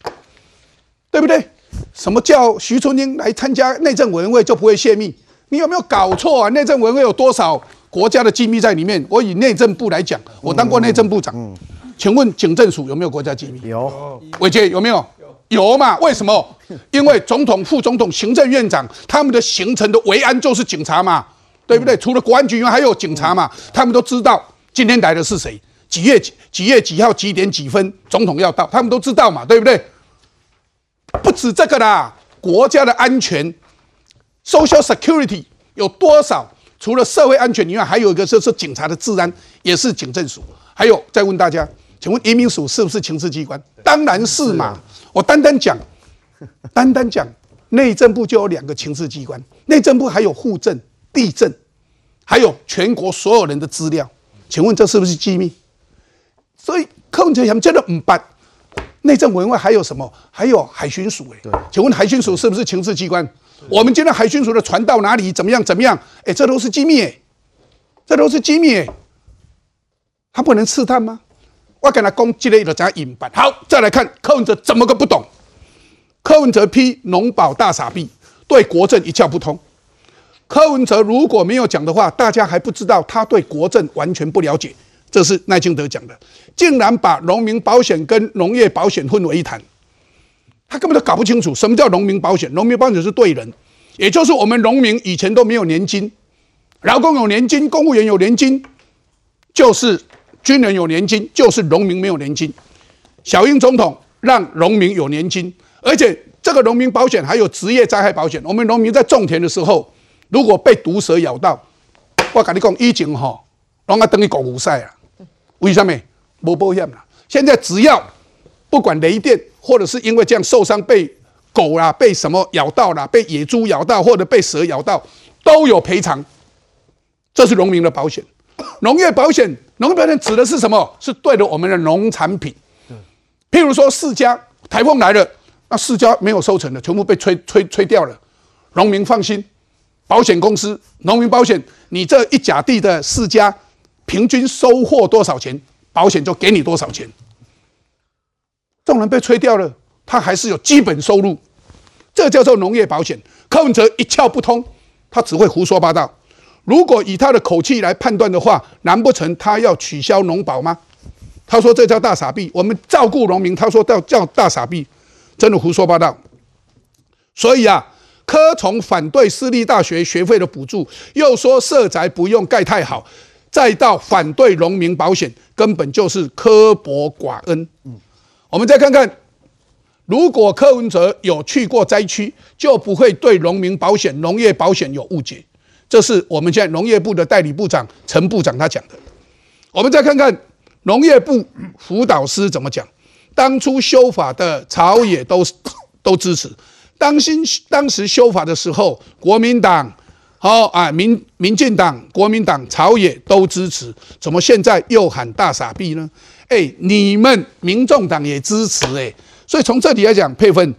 Speaker 1: 对不对？什么叫徐春英来参加内政委员会就不会泄密？你有没有搞错啊？内政委员会有多少国家的机密在里面？我以内政部来讲，我当过内政部长，请问警政署有没有国家机密？
Speaker 6: 有，
Speaker 1: 伟杰有没有？有嘛？为什么？因为总统、副总统、行政院长他们的行程的维安就是警察嘛，对不对？除了国安局以外，还有警察嘛，他们都知道今天来的是谁，几月几几月几号几点几分总统要到，他们都知道嘛，对不对？不止这个啦，国家的安全，social security 有多少？除了社会安全以外，还有一个就是警察的治安，也是警政署。还有，再问大家，请问移民署是不是情治机关？当然是嘛。我单单讲，单单讲，内政部就有两个情治机关，内政部还有户政、地政，还有全国所有人的资料。请问这是不是机密？所以柯文哲他们真的唔办。内政委员会还有什么？还有海巡署哎，请问海巡署是不是情治机关？我们今天海巡署的船到哪里？怎么样？怎么样？哎，这都是机密哎，这都是机密哎，他不能刺探吗？我跟他攻击了一个怎样隐瞒？好，再来看柯文哲怎么个不懂？柯文哲批农保大傻逼，对国政一窍不通。柯文哲如果没有讲的话，大家还不知道他对国政完全不了解。这是赖清德讲的，竟然把农民保险跟农业保险混为一谈，他根本都搞不清楚什么叫农民保险。农民保险是对人，也就是我们农民以前都没有年金，劳工有年金，公务员有年金，就是军人有年金，就是农民没有年金。小英总统让农民有年金，而且这个农民保险还有职业灾害保险。我们农民在种田的时候，如果被毒蛇咬到，我跟你讲，以前哈，拢要等于狗无赛啊。为什么？没保险了。现在只要不管雷电，或者是因为这样受伤被狗啊、被什么咬到了，被野猪咬到，或者被蛇咬到，都有赔偿。这是农民的保险。农业保险，农业保险指的是什么？是对着我们的农产品。譬如说四家台风来了，那四家没有收成的，全部被吹吹吹掉了。农民放心，保险公司农民保险，你这一甲地的四家。平均收获多少钱，保险就给你多少钱。众人被吹掉了，他还是有基本收入，这叫做农业保险。柯文哲一窍不通，他只会胡说八道。如果以他的口气来判断的话，难不成他要取消农保吗？他说这叫大傻逼。我们照顾农民，他说叫叫大傻逼，真的胡说八道。所以啊，柯从反对私立大学学费的补助，又说社宅不用盖太好。再到反对农民保险，根本就是刻薄寡恩。嗯，我们再看看，如果柯文哲有去过灾区，就不会对农民保险、农业保险有误解。这是我们现在农业部的代理部长陈部长他讲的。我们再看看农业部辅导师怎么讲。当初修法的朝野都都支持。当心当时修法的时候，国民党。好啊，民民进党、国民党、朝野都支持，怎么现在又喊大傻逼呢？哎，你们民众党也支持哎，所以从这里来讲，佩芬。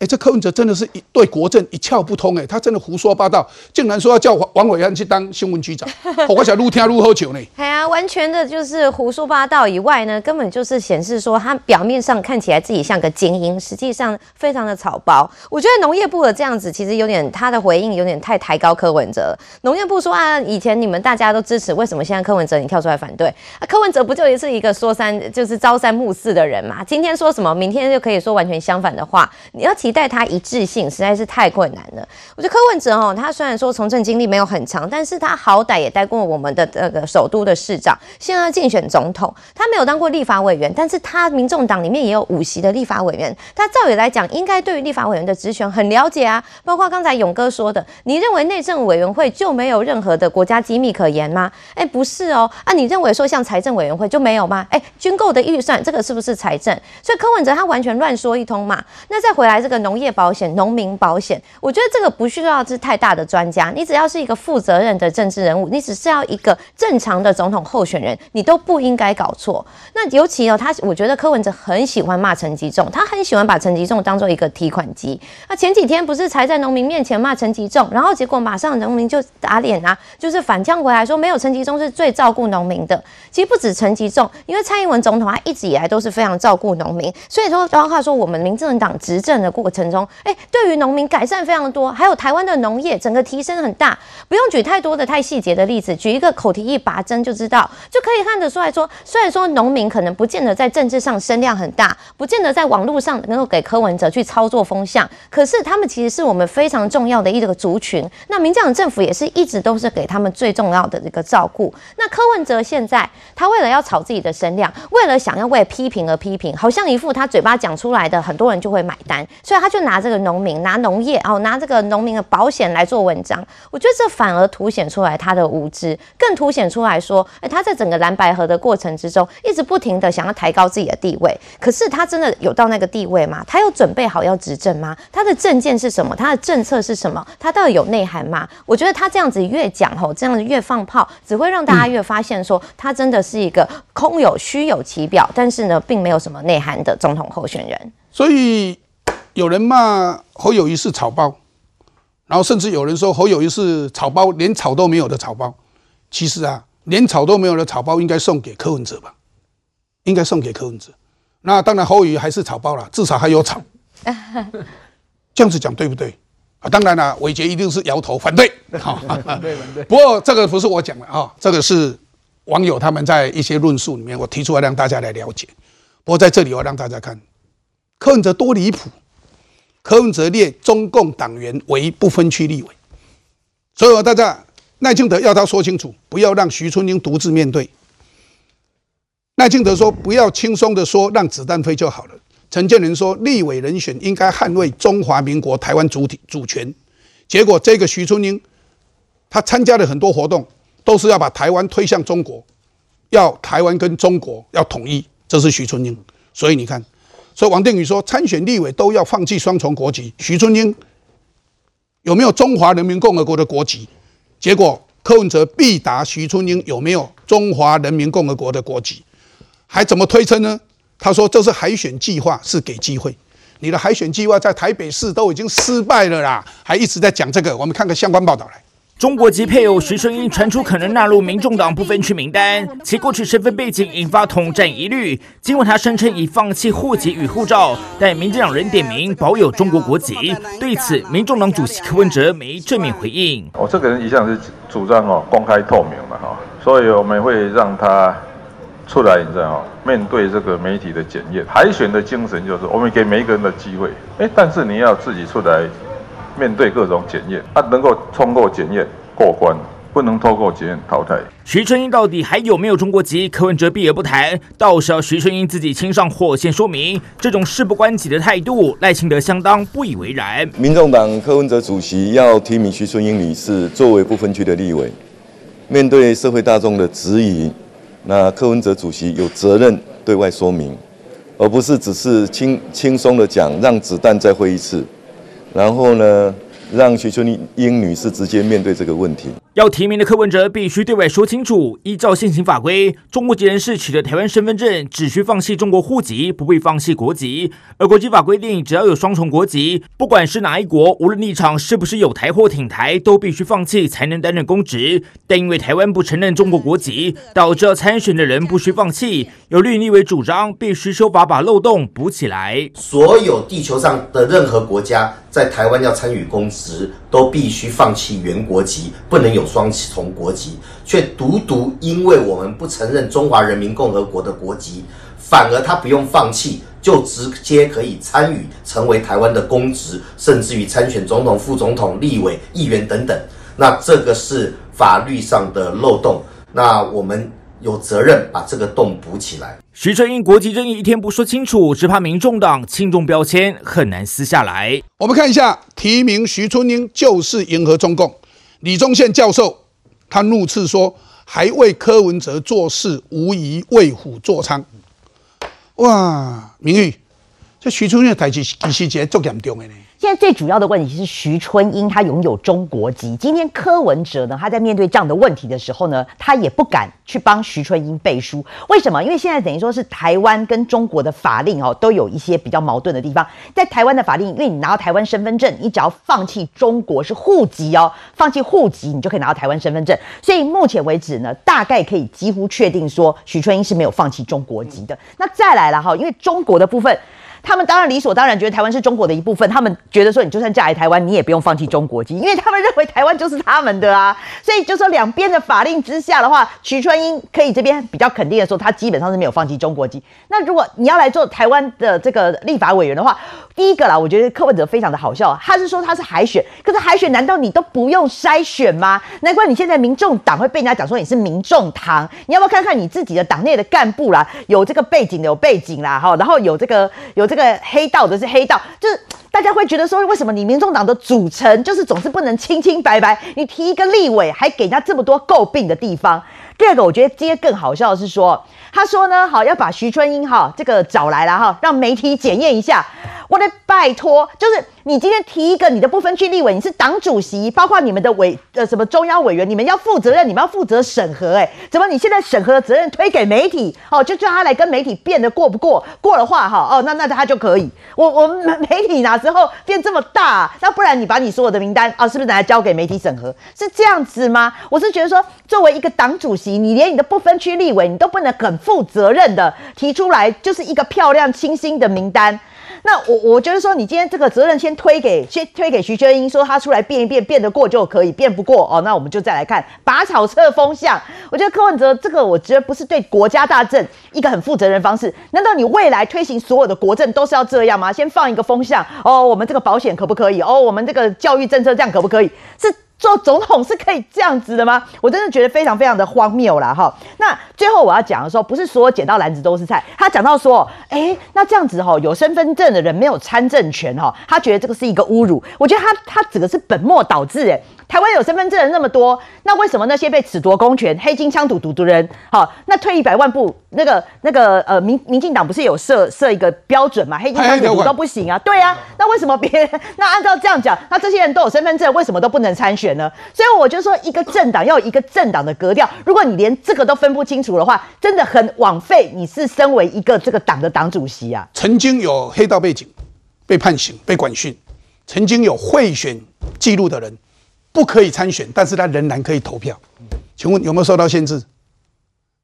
Speaker 1: 哎，这柯文哲真的是一对国政一窍不通哎，他真的胡说八道，竟然说要叫王伟安去当新闻局长，我想撸天撸喝酒呢。[laughs]
Speaker 15: 哎呀，完全的就是胡说八道以外呢，根本就是显示说他表面上看起来自己像个精英，实际上非常的草包。我觉得农业部的这样子其实有点他的回应有点太抬高柯文哲。农业部说啊，以前你们大家都支持，为什么现在柯文哲你跳出来反对？啊，柯文哲不就是一个说三就是朝三暮四的人嘛？今天说什么，明天就可以说完全相反的话。你要提。期待他一致性实在是太困难了。我觉得柯文哲哦，他虽然说从政经历没有很长，但是他好歹也待过我们的这个首都的市长，现在竞选总统，他没有当过立法委员，但是他民众党里面也有五席的立法委员，他照理来讲应该对于立法委员的职权很了解啊。包括刚才勇哥说的，你认为内政委员会就没有任何的国家机密可言吗？哎，不是哦，啊，你认为说像财政委员会就没有吗？哎，军购的预算这个是不是财政？所以柯文哲他完全乱说一通嘛。那再回来这个。农业保险、农民保险，我觉得这个不需要是太大的专家，你只要是一个负责任的政治人物，你只是要一个正常的总统候选人，你都不应该搞错。那尤其哦，他我觉得柯文哲很喜欢骂陈吉仲，他很喜欢把陈吉仲当做一个提款机。那前几天不是才在农民面前骂陈吉仲，然后结果马上农民就打脸啊，就是反呛回来说没有陈吉仲是最照顾农民的。其实不止陈吉仲，因为蔡英文总统他一直以来都是非常照顾农民，所以说包括说我们民政党执政的过。程中，哎，对于农民改善非常多，还有台湾的农业整个提升很大，不用举太多的太细节的例子，举一个口蹄疫拔针就知道，就可以看得出来说，虽然说农民可能不见得在政治上声量很大，不见得在网络上能够给柯文哲去操作风向，可是他们其实是我们非常重要的一个族群。那民进党政府也是一直都是给他们最重要的一个照顾。那柯文哲现在他为了要炒自己的声量，为了想要为批评而批评，好像一副他嘴巴讲出来的很多人就会买单，所以。他就拿这个农民，拿农业，哦，拿这个农民的保险来做文章，我觉得这反而凸显出来他的无知，更凸显出来说，哎，他在整个蓝白河的过程之中，一直不停的想要抬高自己的地位，可是他真的有到那个地位吗？他有准备好要执政吗？他的政见是什么？他的政策是什么？他到底有内涵吗？我觉得他这样子越讲吼，这样子越放炮，只会让大家越发现说，他真的是一个空有虚有其表，但是呢，并没有什么内涵的总统候选人。
Speaker 1: 所以。有人骂侯友谊是草包，然后甚至有人说侯友谊是草包，连草都没有的草包。其实啊，连草都没有的草包应该送给柯文哲吧？应该送给柯文哲。那当然侯友谊还是草包了，至少还有草。[laughs] 这样子讲对不对？啊，当然了，伟杰一定是摇头反对。[laughs] 好，对对。不过这个不是我讲的啊，这个是网友他们在一些论述里面我提出来让大家来了解。不过在这里我让大家看柯文哲多离谱。柯文哲列中共党员为不分区立委，所以大家赖清德要他说清楚，不要让徐春英独自面对。赖清德说不要轻松的说让子弹飞就好了。陈建仁说立委人选应该捍卫中华民国台湾主体主权。结果这个徐春英，他参加了很多活动，都是要把台湾推向中国，要台湾跟中国要统一，这是徐春英。所以你看。所以王定宇说，参选立委都要放弃双重国籍。徐春英有没有中华人民共和国的国籍？结果柯文哲必答徐春英有没有中华人民共和国的国籍？还怎么推测呢？他说这是海选计划，是给机会。你的海选计划在台北市都已经失败了啦，还一直在讲这个。我们看个相关报道来。
Speaker 7: 中国籍配偶徐春英传出可能纳入民众党不分区名单，其过去身份背景引发统战疑虑。尽管他声称已放弃户籍与护照，但民进党人点名保有中国国籍。对此，民众党主席柯文哲没正面回应。
Speaker 8: 我这个人一向是主张哦公开透明嘛哈，所以我们会让他出来，你知道面对这个媒体的检验。海选的精神就是我们给每一个人的机会，哎，但是你要自己出来。面对各种检验，他能够通过检验过关，不能通过检验淘汰。
Speaker 7: 徐春英到底还有没有中国籍？柯文哲避而不谈，到时候徐春英自己亲上火线说明。这种事不关己的态度，赖清德相当不以为然。
Speaker 2: 民众党柯文哲主席要提名徐春英女士作为不分区的立委，面对社会大众的质疑，那柯文哲主席有责任对外说明，而不是只是轻轻松的讲让子弹再飞一次。然后呢，让徐春英女士直接面对这个问题。
Speaker 7: 要提名的柯文哲必须对外说清楚，依照现行法规，中国籍人士取得台湾身份证，只需放弃中国户籍，不必放弃国籍。而国际法规定，只要有双重国籍，不管是哪一国，无论立场是不是有台或挺台，都必须放弃才能担任公职。但因为台湾不承认中国国籍，导致要参选的人不需放弃。有绿立委主张，必须修法把漏洞补起来。
Speaker 16: 所有地球上的任何国家在台湾要参与公职，都必须放弃原国籍，不能有双重国籍。却独独因为我们不承认中华人民共和国的国籍，反而他不用放弃，就直接可以参与成为台湾的公职，甚至于参选总统、副总统、立委、议员等等。那这个是法律上的漏洞。那我们。有责任把这个洞补起来。
Speaker 7: 徐春英国籍争议一天不说清楚，只怕民众党轻重标签很难撕下来。
Speaker 1: 我们看一下提名徐春英就是迎合中共。李宗宪教授他怒斥说，还为柯文哲做事，无疑为虎作伥。哇，明玉，这徐春英的台词其实节足严重的呢。
Speaker 5: 现在最主要的问题是徐春英她拥有中国籍。今天柯文哲呢，他在面对这样的问题的时候呢，他也不敢去帮徐春英背书。为什么？因为现在等于说是台湾跟中国的法令哦，都有一些比较矛盾的地方。在台湾的法令，因为你拿到台湾身份证，你只要放弃中国是户籍哦，放弃户籍，你就可以拿到台湾身份证。所以目前为止呢，大概可以几乎确定说，徐春英是没有放弃中国籍的。那再来了哈，因为中国的部分。他们当然理所当然觉得台湾是中国的一部分，他们觉得说你就算嫁来台湾，你也不用放弃中国籍，因为他们认为台湾就是他们的啊。[laughs] 所以就说两边的法令之下的话，徐春英可以这边比较肯定的说，他基本上是没有放弃中国籍。那如果你要来做台湾的这个立法委员的话，第一个啦，我觉得柯文哲非常的好笑，他是说他是海选，可是海选难道你都不用筛选吗？难怪你现在民众党会被人家讲说你是民众党，你要不要看看你自己的党内的干部啦，有这个背景的有背景啦，哈，然后有这个有。这个黑道的是黑道，就是大家会觉得说，为什么你民众党的组成就是总是不能清清白白？你提一个立委，还给人家这么多诟病的地方。第二个，我觉得今天更好笑的是说，他说呢，好要把徐春英哈这个找来了哈，让媒体检验一下。我得拜托，就是你今天提一个你的不分区立委，你是党主席，包括你们的委呃什么中央委员，你们要负责任，你们要负责审核，哎，怎么你现在审核的责任推给媒体？哦，就叫他来跟媒体辩的过不过？过的话哈，哦，那那他就可以。我我们媒体哪时候变这么大？那不然你把你所有的名单啊，是不是拿来交给媒体审核？是这样子吗？我是觉得说，作为一个党主席，你连你的不分区立委，你都不能很负责任的提出来，就是一个漂亮清新的名单。那我我觉得说，你今天这个责任先推给先推给徐秋英，说他出来变一变，变得过就可以，变不过哦，那我们就再来看拔草测风向。我觉得柯文哲这个，我觉得不是对国家大政一个很负责任方式。难道你未来推行所有的国政都是要这样吗？先放一个风向哦，我们这个保险可不可以？哦，我们这个教育政策这样可不可以？是。做总统是可以这样子的吗？[laughs] 我真的觉得非常非常的荒谬啦哈。那最后我要讲的时候，不是说捡到篮子都是菜。他讲到说，哎，那这样子哈，有身份证的人没有参政权哈，他觉得这个是一个侮辱。我觉得他他指的是本末倒置哎。台湾有身份证的那么多，那为什么那些被褫夺公权、黑金枪赌赌的人，好，那退一百万步，那个那个呃，民民进党不是有设设一个标准嘛？黑金枪赌都不行啊，对啊，那为什么别人 [laughs] 那按照这样讲，那这些人都有身份证，为什么都不能参选呢？所以我就说，一个政党要有一个政党的格调，如果你连这个都分不清楚的话，真的很枉费你是身为一个这个党的党主席啊。
Speaker 1: 曾经有黑道背景，被判刑、被管训，曾经有贿选记录的人。不可以参选，但是他仍然可以投票。请问有没有受到限制？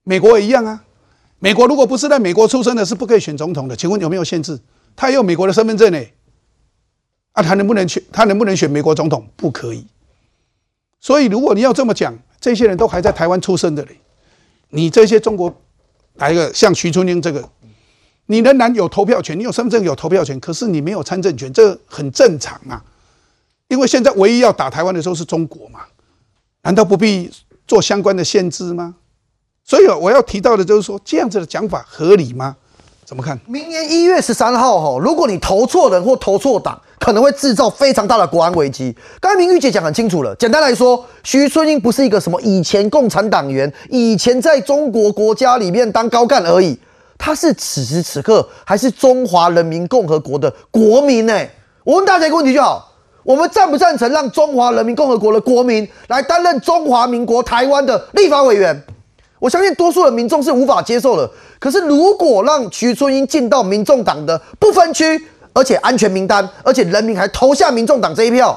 Speaker 1: 美国也一样啊。美国如果不是在美国出生的，是不可以选总统的。请问有没有限制？他也有美国的身份证呢。啊，他能不能选？他能不能选美国总统？不可以。所以如果你要这么讲，这些人都还在台湾出生的嘞，你这些中国来一个像徐春英这个，你仍然有投票权，你有身份证有投票权，可是你没有参政权，这很正常啊。因为现在唯一要打台湾的时候是中国嘛，难道不必做相关的限制吗？所以我要提到的就是说，这样子的讲法合理吗？怎么看？
Speaker 6: 明年一月十三号哈，如果你投错人或投错党，可能会制造非常大的国安危机。刚才明玉姐讲很清楚了，简单来说，徐春英不是一个什么以前共产党员，以前在中国国家里面当高干而已，他是此时此刻还是中华人民共和国的国民呢？我问大家一个问题就好。我们赞不赞成让中华人民共和国的国民来担任中华民国台湾的立法委员？我相信多数的民众是无法接受的。可是如果让徐春英进到民众党的不分区，而且安全名单，而且人民还投下民众党这一票，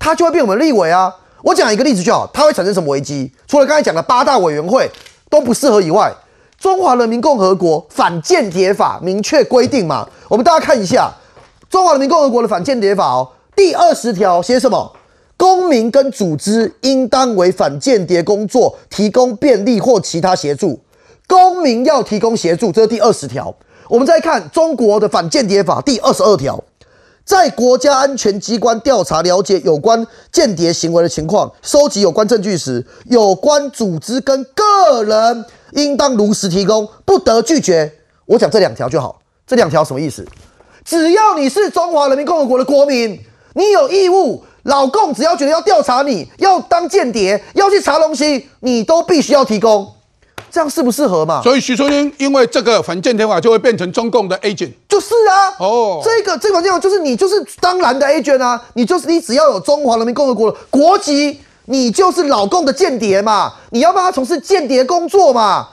Speaker 6: 他就会变我们立委啊。我讲一个例子就好，它会产生什么危机？除了刚才讲的八大委员会都不适合以外，中华人民共和国反间谍法明确规定嘛，我们大家看一下中华人民共和国的反间谍法哦，第二十条写什么？公民跟组织应当为反间谍工作提供便利或其他协助，公民要提供协助，这是第二十条。我们再看中国的反间谍法第二十二条。在国家安全机关调查了解有关间谍行为的情况，收集有关证据时，有关组织跟个人应当如实提供，不得拒绝。我讲这两条就好。这两条什么意思？只要你是中华人民共和国的国民，你有义务，老共只要觉得要调查你，要当间谍，要去查东西，你都必须要提供。这样适不适合嘛？
Speaker 1: 所以徐春英因为这个反间谍法就会变成中共的 agent，
Speaker 6: 就是啊，哦，这个这个反间就是你就是当然的 agent 啊，你就是你只要有中华人民共和国的国籍，你就是老共的间谍嘛，你要帮他从事间谍工作嘛。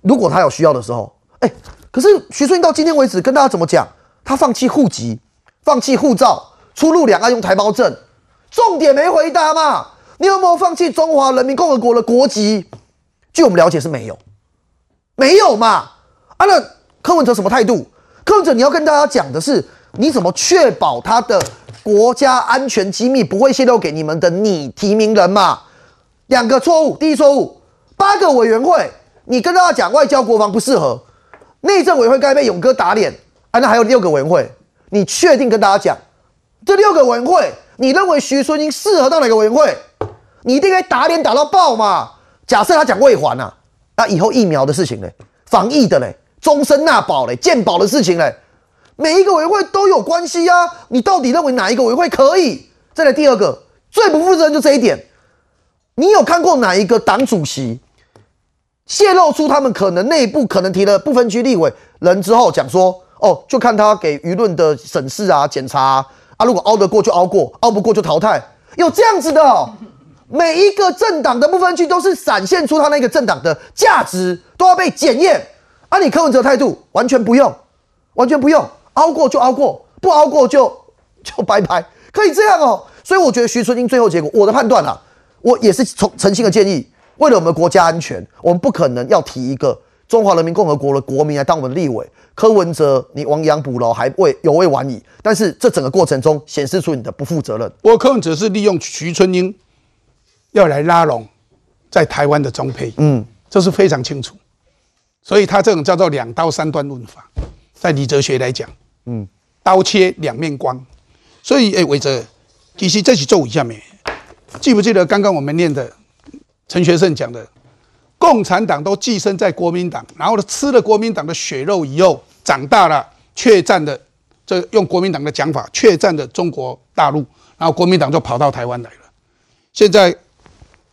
Speaker 6: 如果他有需要的时候，哎，可是徐春英到今天为止跟大家怎么讲？他放弃户籍，放弃护照，出入两岸用台胞证，重点没回答嘛？你有没有放弃中华人民共和国的国籍？据我们了解是没有，没有嘛？啊，那柯文哲什么态度？柯文哲你要跟大家讲的是，你怎么确保他的国家安全机密不会泄露给你们的你提名人嘛？两个错误，第一错误，八个委员会，你跟大家讲外交国防不适合，内政委员会该被勇哥打脸啊？那还有六个委员会，你确定跟大家讲这六个委员会，你认为徐春英适合到哪个委员会？你一定该打脸打到爆嘛？假设他讲未还啊，那以后疫苗的事情嘞，防疫的嘞，终身纳保嘞，健保的事情嘞，每一个委员会都有关系啊。你到底认为哪一个委员会可以？再来第二个，最不负责任就这一点。你有看过哪一个党主席泄露出他们可能内部可能提了不分区立委人之后，讲说哦，就看他给舆论的审视啊、检查啊，啊，如果熬得过就熬过，熬不过就淘汰，有这样子的。每一个政党的不分区都是展现出他那个政党的价值，都要被检验。啊，你柯文哲态度完全不用，完全不用，熬过就熬过，不熬过就就拜拜，可以这样哦。所以我觉得徐春英最后结果，我的判断啊，我也是从诚心的建议，为了我们国家安全，我们不可能要提一个中华人民共和国的国民来当我们立委。柯文哲，你亡羊补牢还未有未晚矣。但是这整个过程中显示出你的不负责任。
Speaker 1: 我柯文哲是利用徐春英。要来拉拢在台湾的中配，嗯，这是非常清楚，所以他这种叫做两刀三断论法，在李哲学来讲，嗯，刀切两面光，所以哎，伟哲，其实这是做一下没？记不记得刚刚我们念的陈学圣讲的，共产党都寄生在国民党，然后呢吃了国民党的血肉以后长大了，却占的这用国民党的讲法，却占的中国大陆，然后国民党就跑到台湾来了，现在。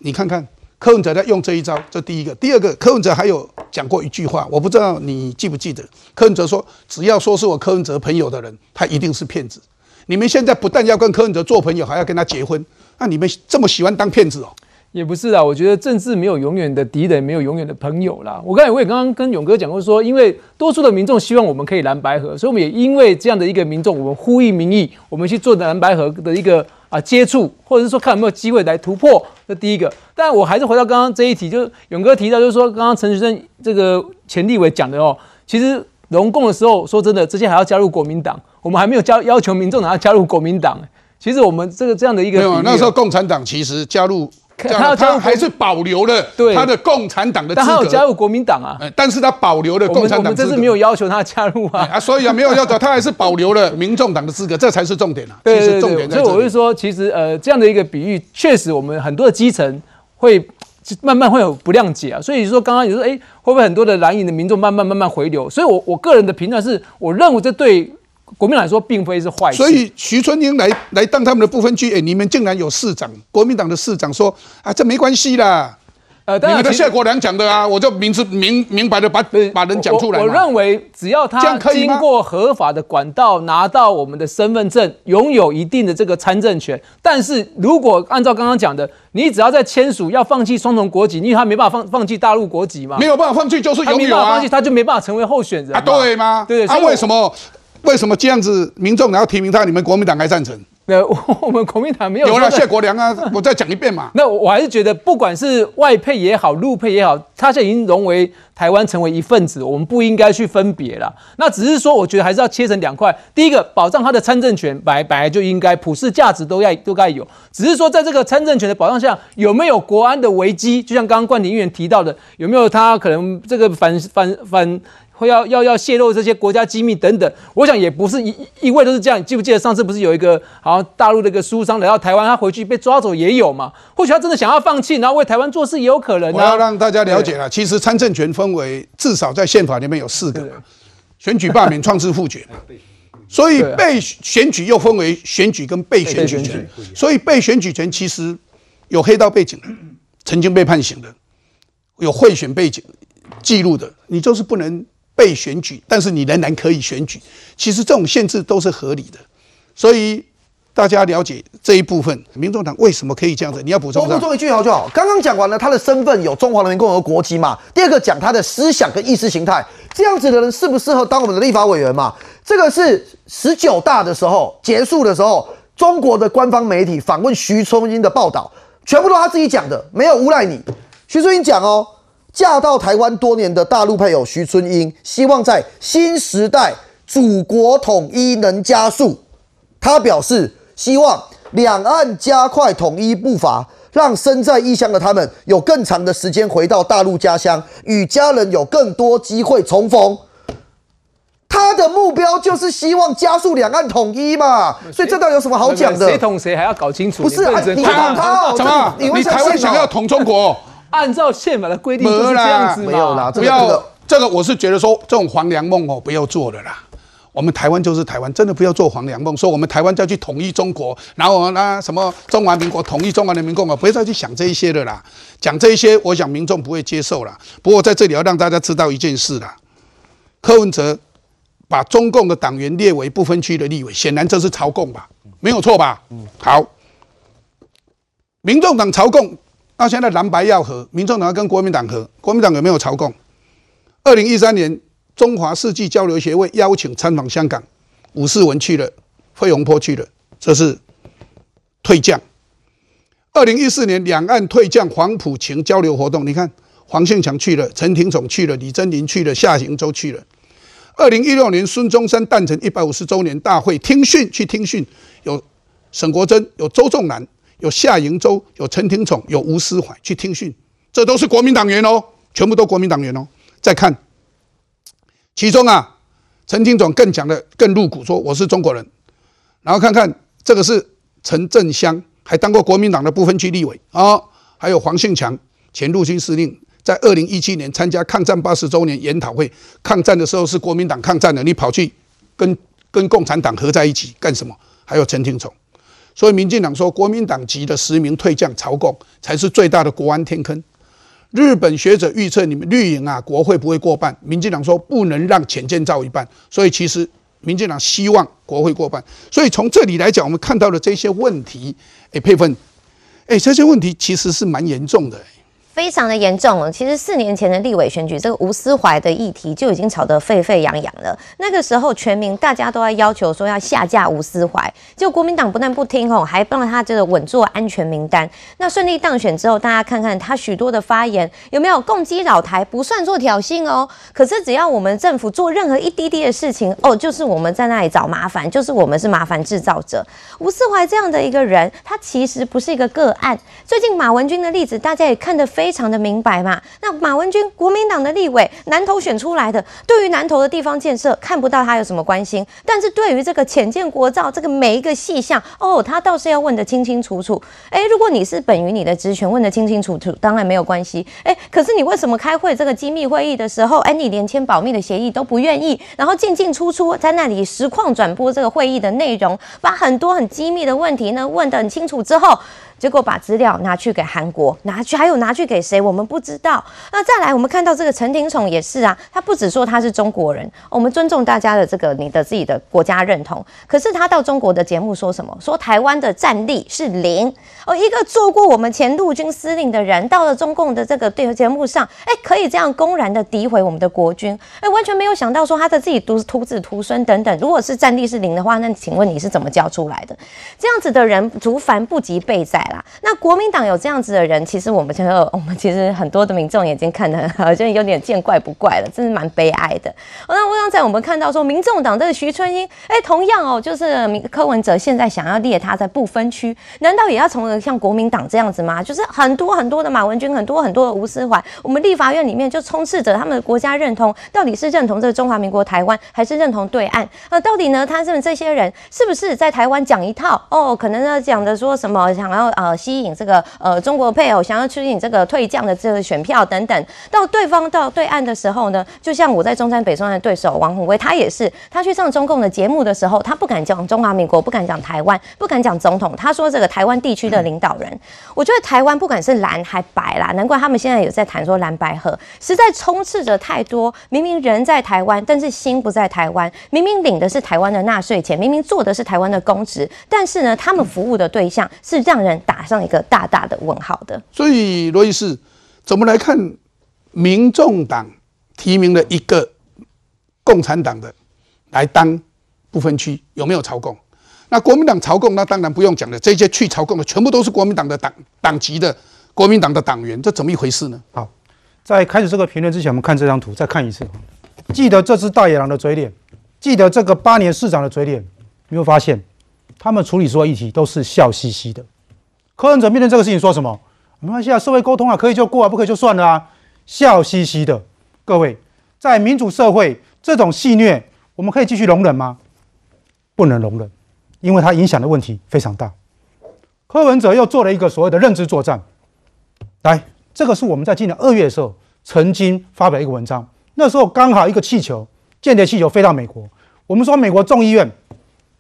Speaker 1: 你看看柯文哲在用这一招，这第一个。第二个，柯文哲还有讲过一句话，我不知道你记不记得。柯文哲说：“只要说是我柯文哲朋友的人，他一定是骗子。”你们现在不但要跟柯文哲做朋友，还要跟他结婚，那你们这么喜欢当骗子哦？
Speaker 12: 也不是啊，我觉得政治没有永远的敌人，没有永远的朋友啦。我刚才我也刚刚跟勇哥讲过，说因为多数的民众希望我们可以蓝白合，所以我们也因为这样的一个民众，我们呼吁民意，我们去做蓝白合的一个。啊，接触或者是说看有没有机会来突破，这第一个。但我还是回到刚刚这一题，就是勇哥提到，就是说刚刚陈学生这个钱立伟讲的哦，其实龙共的时候，说真的，之前还要加入国民党，我们还没有加要求民众党要加入国民党。其实我们这个这样的一个，
Speaker 1: 没有那时候共产党其实加入。他他还是保留了他的共产党的资格，
Speaker 12: 但他有加入国民党啊。
Speaker 1: 但是他保留了共产党
Speaker 12: 我们这次没有要求他加入啊。
Speaker 1: 啊，所以啊，没有要求他还是保留了民众党的资格，这才是重点啊。
Speaker 12: 对对对。所以我是说，其实呃，这样的一个比喻，确实我们很多的基层会慢慢会有不谅解啊。所以说，刚刚你说，哎，会不会很多的蓝营的民众慢慢慢慢回流？所以我我个人的评断是，我认为这对。国民党说并非是坏事，
Speaker 1: 所以徐春英来来当他们的不分区，哎，你们竟然有市长，国民党的市长说啊，这没关系啦，
Speaker 12: 呃，
Speaker 1: 你们的谢国良讲的啊，我就明知明明白的把把人讲出来
Speaker 12: 我。我认为只要他经过合法的管道拿到我们的身份证，拥有一定的这个参政权。但是如果按照刚刚讲的，你只要在签署要放弃双重国籍，因为他没办法放放弃大陆国籍嘛，
Speaker 1: 没有办法放弃就是有啊
Speaker 12: 没办法放弃，他就没办法成为候选人
Speaker 1: 啊，对吗？
Speaker 12: 对，
Speaker 1: 啊，
Speaker 12: 所以我
Speaker 1: 为什？么为什么这样子民众然后提名他，你们国民党还赞成？
Speaker 12: 那，我我们国民党没有
Speaker 1: 有了谢国良啊，[laughs] 我再讲一遍嘛。
Speaker 12: 那我还是觉得，不管是外配也好，陆配也好，他现在已经融为台湾成为一份子，我们不应该去分别了。那只是说，我觉得还是要切成两块。第一个，保障他的参政权，本来本来就应该普世价值都要都该有。只是说，在这个参政权的保障下，有没有国安的危机？就像刚刚冠廷议员提到的，有没有他可能这个反反反。会要要要泄露这些国家机密等等，我想也不是一一味都是这样。你记不记得上次不是有一个好像大陆的一个书商来到台湾，他回去被抓走也有嘛？或许他真的想要放弃，然后为台湾做事也有可能啊。
Speaker 1: 我要让大家了解了，其实参政权分为至少在宪法里面有四个，选举、罢免、创制、复决。所以被选举又分为选举跟被选举权，所以被选举权其实有黑道背景的，曾经被判刑的，有贿选背景记录的，你就是不能被选举，但是你仍然可以选举。其实这种限制都是合理的，所以大家了解这一部分，民众党为什么可以这样子？你要补充上。
Speaker 6: 我补充一句好就好。刚刚讲完了他的身份有中华人民共和国国籍嘛？第二个讲他的思想跟意识形态，这样子的人适不适合当我们的立法委员嘛？这个是十九大的时候结束的时候，中国的官方媒体访问徐春英的报道，全部都他自己讲的，没有诬赖你。徐春英讲哦，嫁到台湾多年的大陆配偶徐春英，希望在新时代祖国统一能加速。他表示，希望两岸加快统一步伐，让身在异乡的他们有更长的时间回到大陆家乡，与家人有更多机会重逢。他的目标就是希望加速两岸统一嘛，所以这倒有什么好讲的？
Speaker 12: 谁捅谁还要搞清楚。
Speaker 6: 不是他哦
Speaker 1: 怎么？
Speaker 6: 你
Speaker 1: 台湾想要统中国？
Speaker 12: 按照宪法的规定就是这样子嘛。
Speaker 6: 没有啦，这
Speaker 1: 不要
Speaker 6: 个这个
Speaker 1: 这个，我是觉得说这种黄粱梦哦，不要做了啦。我们台湾就是台湾，真的不要做黄粱梦，说我们台湾要去统一中国，然后呢什么中华民国统一中华人民共和国，不要再去想这一些的啦。讲这一些，我想民众不会接受啦。不过在这里要让大家知道一件事啦，柯文哲把中共的党员列为不分区的立委，显然这是朝贡吧？没有错吧？好，民众党朝贡，那现在蓝白要和，民众党要跟国民党和，国民党有没有朝贡？二零一三年，中华世纪交流协会邀请参访香港，武士文去了，费鸿坡去了，这是退将。二零一四年，两岸退将黄埔情交流活动，你看黄信强去了，陈廷宠去了，李珍林去了，夏行舟去了。二零一六年，孙中山诞辰一百五十周年大会听训去听训，有沈国珍，有周仲南，有夏迎洲，有陈廷宠，有吴思怀去听训，这都是国民党员哦，全部都国民党员哦。再看，其中啊，陈廷宠更讲的更露骨，说我是中国人。然后看看这个是陈振香，还当过国民党的不分区立委啊、还有黄信强，前陆军司令，在二零一七年参加抗战八十周年研讨会，抗战的时候是国民党抗战的，你跑去跟跟共产党合在一起干什么？还有陈廷宠，所以民进党说国民党籍的实名退将朝贡才是最大的国安天坑。日本学者预测你们绿营啊国会不会过半，民进党说不能让浅见造一半，所以其实民进党希望国会过半。所以从这里来讲，我们看到的这些问题，哎，佩芬，哎，这些问题其实是蛮严重的。
Speaker 15: 非常的严重了。其实四年前的立委选举，这个吴思怀的议题就已经吵得沸沸扬扬了。那个时候，全民大家都在要求说要下架吴思怀，结果国民党不但不听吼，还帮他这个稳坐安全名单。那顺利当选之后，大家看看他许多的发言有没有攻击老台，不算做挑衅哦。可是只要我们政府做任何一滴滴的事情，哦，就是我们在那里找麻烦，就是我们是麻烦制造者。吴思怀这样的一个人，他其实不是一个个案。最近马文君的例子，大家也看得非非常的明白嘛。那马文君，国民党的立委，南投选出来的，对于南投的地方建设看不到他有什么关心，但是对于这个浅见国造这个每一个细项，哦，他倒是要问得清清楚楚。哎，如果你是本于你的职权问得清清楚楚，当然没有关系。哎，可是你为什么开会这个机密会议的时候，哎，你连签保密的协议都不愿意，然后进进出出在那里实况转播这个会议的内容，把很多很机密的问题呢问得很清楚之后。结果把资料拿去给韩国，拿去还有拿去给谁，我们不知道。那再来，我们看到这个陈廷宠也是啊，他不只说他是中国人，我们尊重大家的这个你的自己的国家认同，可是他到中国的节目说什么？说台湾的战力是零哦，一个做过我们前陆军司令的人，到了中共的这个对节目上，哎，可以这样公然的诋毁我们的国军，哎，完全没有想到说他的自己徒徒子徒孙等等，如果是战力是零的话，那请问你是怎么教出来的？这样子的人，竹凡不及备载那国民党有这样子的人，其实我们觉得，[laughs] 我们其实很多的民众已经看得好像有点见怪不怪了，真是蛮悲哀的。那我刚才我们看到说，民众党这个徐春英，哎，同样哦，就是柯文哲现在想要列他在不分区，难道也要从像国民党这样子吗？就是很多很多的马文君，很多很多的吴思怀，我们立法院里面就充斥着他们的国家认同，到底是认同这个中华民国台湾，还是认同对岸？那到底呢？他们这些人是不是在台湾讲一套？哦，可能呢讲的说什么想要呃吸引这个呃中国配偶，想要吸引这个退将的这个选票等等。到对方到对岸的时候呢，就像我在中山北中的对手王宏威，他也是，他去上中共的节目的时候，他不敢讲中华民国，不敢讲台湾，不敢讲总统，他说这个台湾地区的领导人。我觉得台湾不管是蓝还白啦，难怪他们现在有在谈说蓝白合，实在充斥着太多明明人在台湾，但是心不在台湾，明明领的是台湾的纳税钱，明明做的是台湾的公职，但是呢，他们服务的对象是让人打上一个大大的问号的。
Speaker 1: 所以罗医师怎么来看？民众党提名了一个共产党的来当不分区，有没有朝贡？那国民党朝贡，那当然不用讲了。这些去朝贡的，全部都是国民党的党党籍的国民党的党员，这怎么一回事呢？
Speaker 14: 好，在开始这个评论之前，我们看这张图，再看一次。记得这只大野狼的嘴脸，记得这个八年市长的嘴脸，你会发现，他们处理所有议题都是笑嘻嘻的。柯文哲面对这个事情说什么？没关系啊，社会沟通啊，可以就过啊，不可以就算了啊。笑嘻嘻的，各位，在民主社会，这种戏虐，我们可以继续容忍吗？不能容忍，因为它影响的问题非常大。柯文哲又做了一个所谓的认知作战，来，这个是我们在今年二月的时候曾经发表一个文章，那时候刚好一个气球，间谍气球飞到美国，我们说美国众议院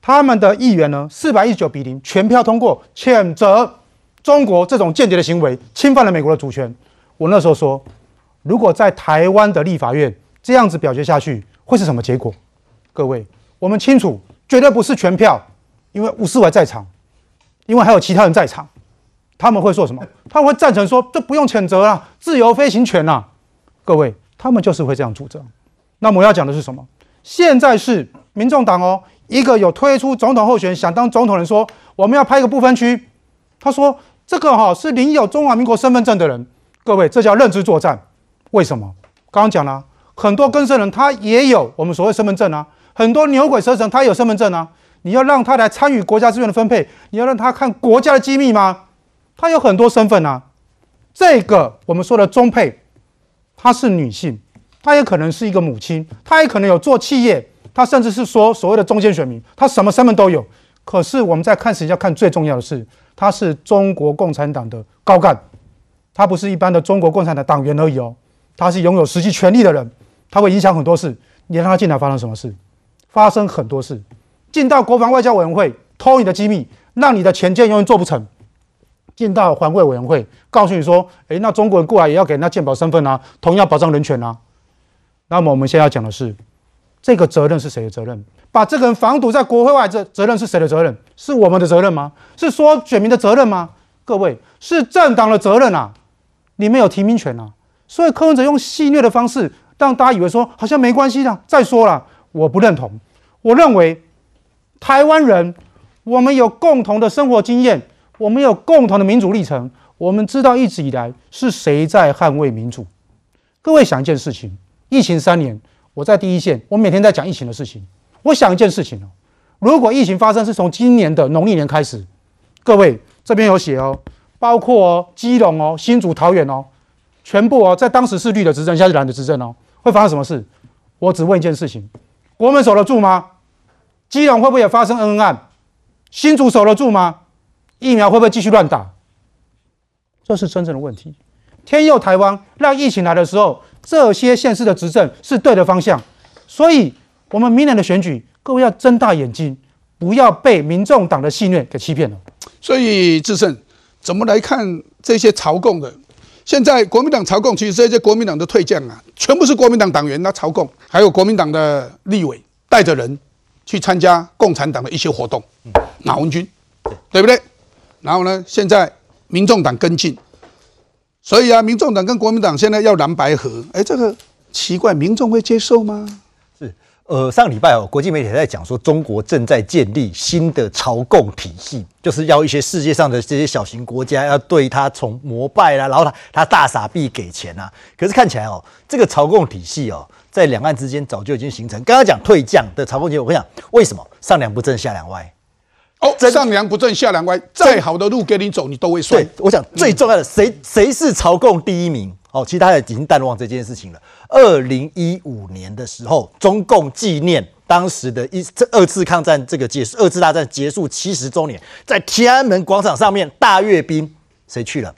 Speaker 14: 他们的议员呢，四百一十九比零全票通过谴责中国这种间谍的行为，侵犯了美国的主权。我那时候说。如果在台湾的立法院这样子表决下去，会是什么结果？各位，我们清楚，绝对不是全票，因为吴思怀在场，因为还有其他人在场，他们会说什么？他们会赞成说这不用谴责了，自由飞行权呐。各位，他们就是会这样主张。那我要讲的是什么？现在是民众党哦，一个有推出总统候选想当总统人说，我们要拍一个不分区，他说这个哈是领有中华民国身份证的人。各位，这叫认知作战。为什么？刚刚讲了，很多根生人他也有我们所谓身份证啊，很多牛鬼蛇神他有身份证啊。你要让他来参与国家资源的分配，你要让他看国家的机密吗？他有很多身份啊。这个我们说的中配，她是女性，她也可能是一个母亲，她也可能有做企业，她甚至是说所谓的中间选民，她什么身份都有。可是我们在看时要看最重要的是，他是中国共产党的高干，他不是一般的中国共产党党员而已哦。他是拥有实际权力的人，他会影响很多事。你让他进来发生什么事？发生很多事。进到国防外交委员会偷你的机密，让你的前舰永远做不成。进到环卫委员会，告诉你说：“诶，那中国人过来也要给人家鉴保身份啊，同样保障人权啊。”那么我们现在要讲的是，这个责任是谁的责任？把这个人防堵在国会外，这责任是谁的责任？是我们的责任吗？是说选民的责任吗？各位，是政党的责任啊！你们有提名权啊！所以柯文哲用戏谑的方式，让大家以为说好像没关系的。再说了，我不认同。我认为台湾人，我们有共同的生活经验，我们有共同的民主历程。我们知道一直以来是谁在捍卫民主。各位想一件事情：疫情三年，我在第一线，我每天在讲疫情的事情。我想一件事情哦，如果疫情发生是从今年的农历年开始，各位这边有写哦，包括哦基隆哦、新竹、桃园哦。全部哦，在当时是绿的执政，现在是蓝的执政哦，会发生什么事？我只问一件事情：国门守得住吗？基隆会不会也发生恩恩案？新竹守得住吗？疫苗会不会继续乱打？这是真正的问题。天佑台湾，让疫情来的时候，这些县市的执政是对的方向。所以，我们明年的选举，各位要睁大眼睛，不要被民众党的戏谑给欺骗了。
Speaker 1: 所以，智胜。怎么来看这些朝贡的？现在国民党朝贡，其实这些国民党的退将啊，全部是国民党党员，那朝贡，还有国民党的立委带着人去参加共产党的一些活动，马文君，对不对？然后呢，现在民众党跟进，所以啊，民众党跟国民党现在要蓝白合，哎，这个奇怪，民众会接受吗？
Speaker 13: 是，呃，上礼拜哦，国际媒体在讲说，中国正在建立新的朝贡体系，就是要一些世界上的这些小型国家要对他从膜拜啦，然后他他大傻逼给钱啊。可是看起来哦，这个朝贡体系哦，在两岸之间早就已经形成。刚刚讲退将的朝贡体系，我跟你讲，为什么上梁不正下梁歪？
Speaker 1: 哦，上梁不正下梁歪，再好的路给你走，你都会摔。
Speaker 13: 对，我想最重要的，谁谁是朝贡第一名？哦，其实大家已经淡忘这件事情了。二零一五年的时候，中共纪念当时的一这二次抗战这个结束，二次大战结束七十周年，在天安门广场上面大阅兵，谁去了？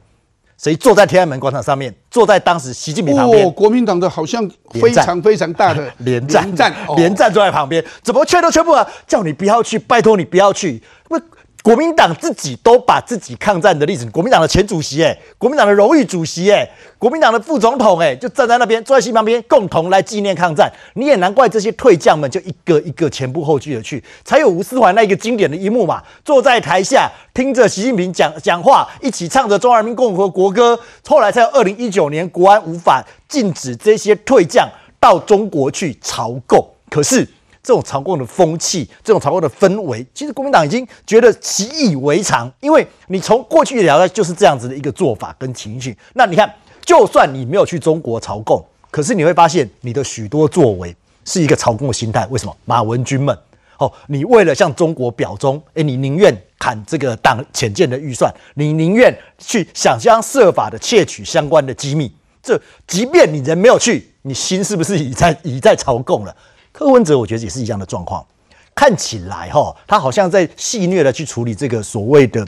Speaker 13: 谁坐在天安门广场上面？坐在当时习近平旁边。
Speaker 1: 哦，国民党的好像非常非常大的 [laughs]
Speaker 13: 连战，
Speaker 1: 连战哦
Speaker 13: 连战坐在旁边，怎么劝都劝不了，叫你不要去，拜托你不要去。不，国民党自己都把自己抗战的历史，国民党的前主席哎，国民党的荣誉主席哎，国民党的副总统哎，就站在那边，坐在习旁边，共同来纪念抗战。你也难怪这些退将们就一个一个前仆后继的去，才有吴思怀那一个经典的一幕嘛，坐在台下听着习近平讲讲话，一起唱着中华人民共和国歌。后来才有二零一九年国安无法禁止这些退将到中国去朝贡，可是。这种朝贡的风气，这种朝贡的氛围，其实国民党已经觉得习以为常，因为你从过去聊的就是这样子的一个做法跟情绪。那你看，就算你没有去中国朝贡，可是你会发现你的许多作为是一个朝贡的心态。为什么？马文君们，哦，你为了向中国表忠，诶，你宁愿砍这个党浅见的预算，你宁愿去想方设法的窃取相关的机密。这即便你人没有去，你心是不是已在已在朝贡了？柯文哲我觉得也是一样的状况，看起来哈，他好像在戏谑的去处理这个所谓的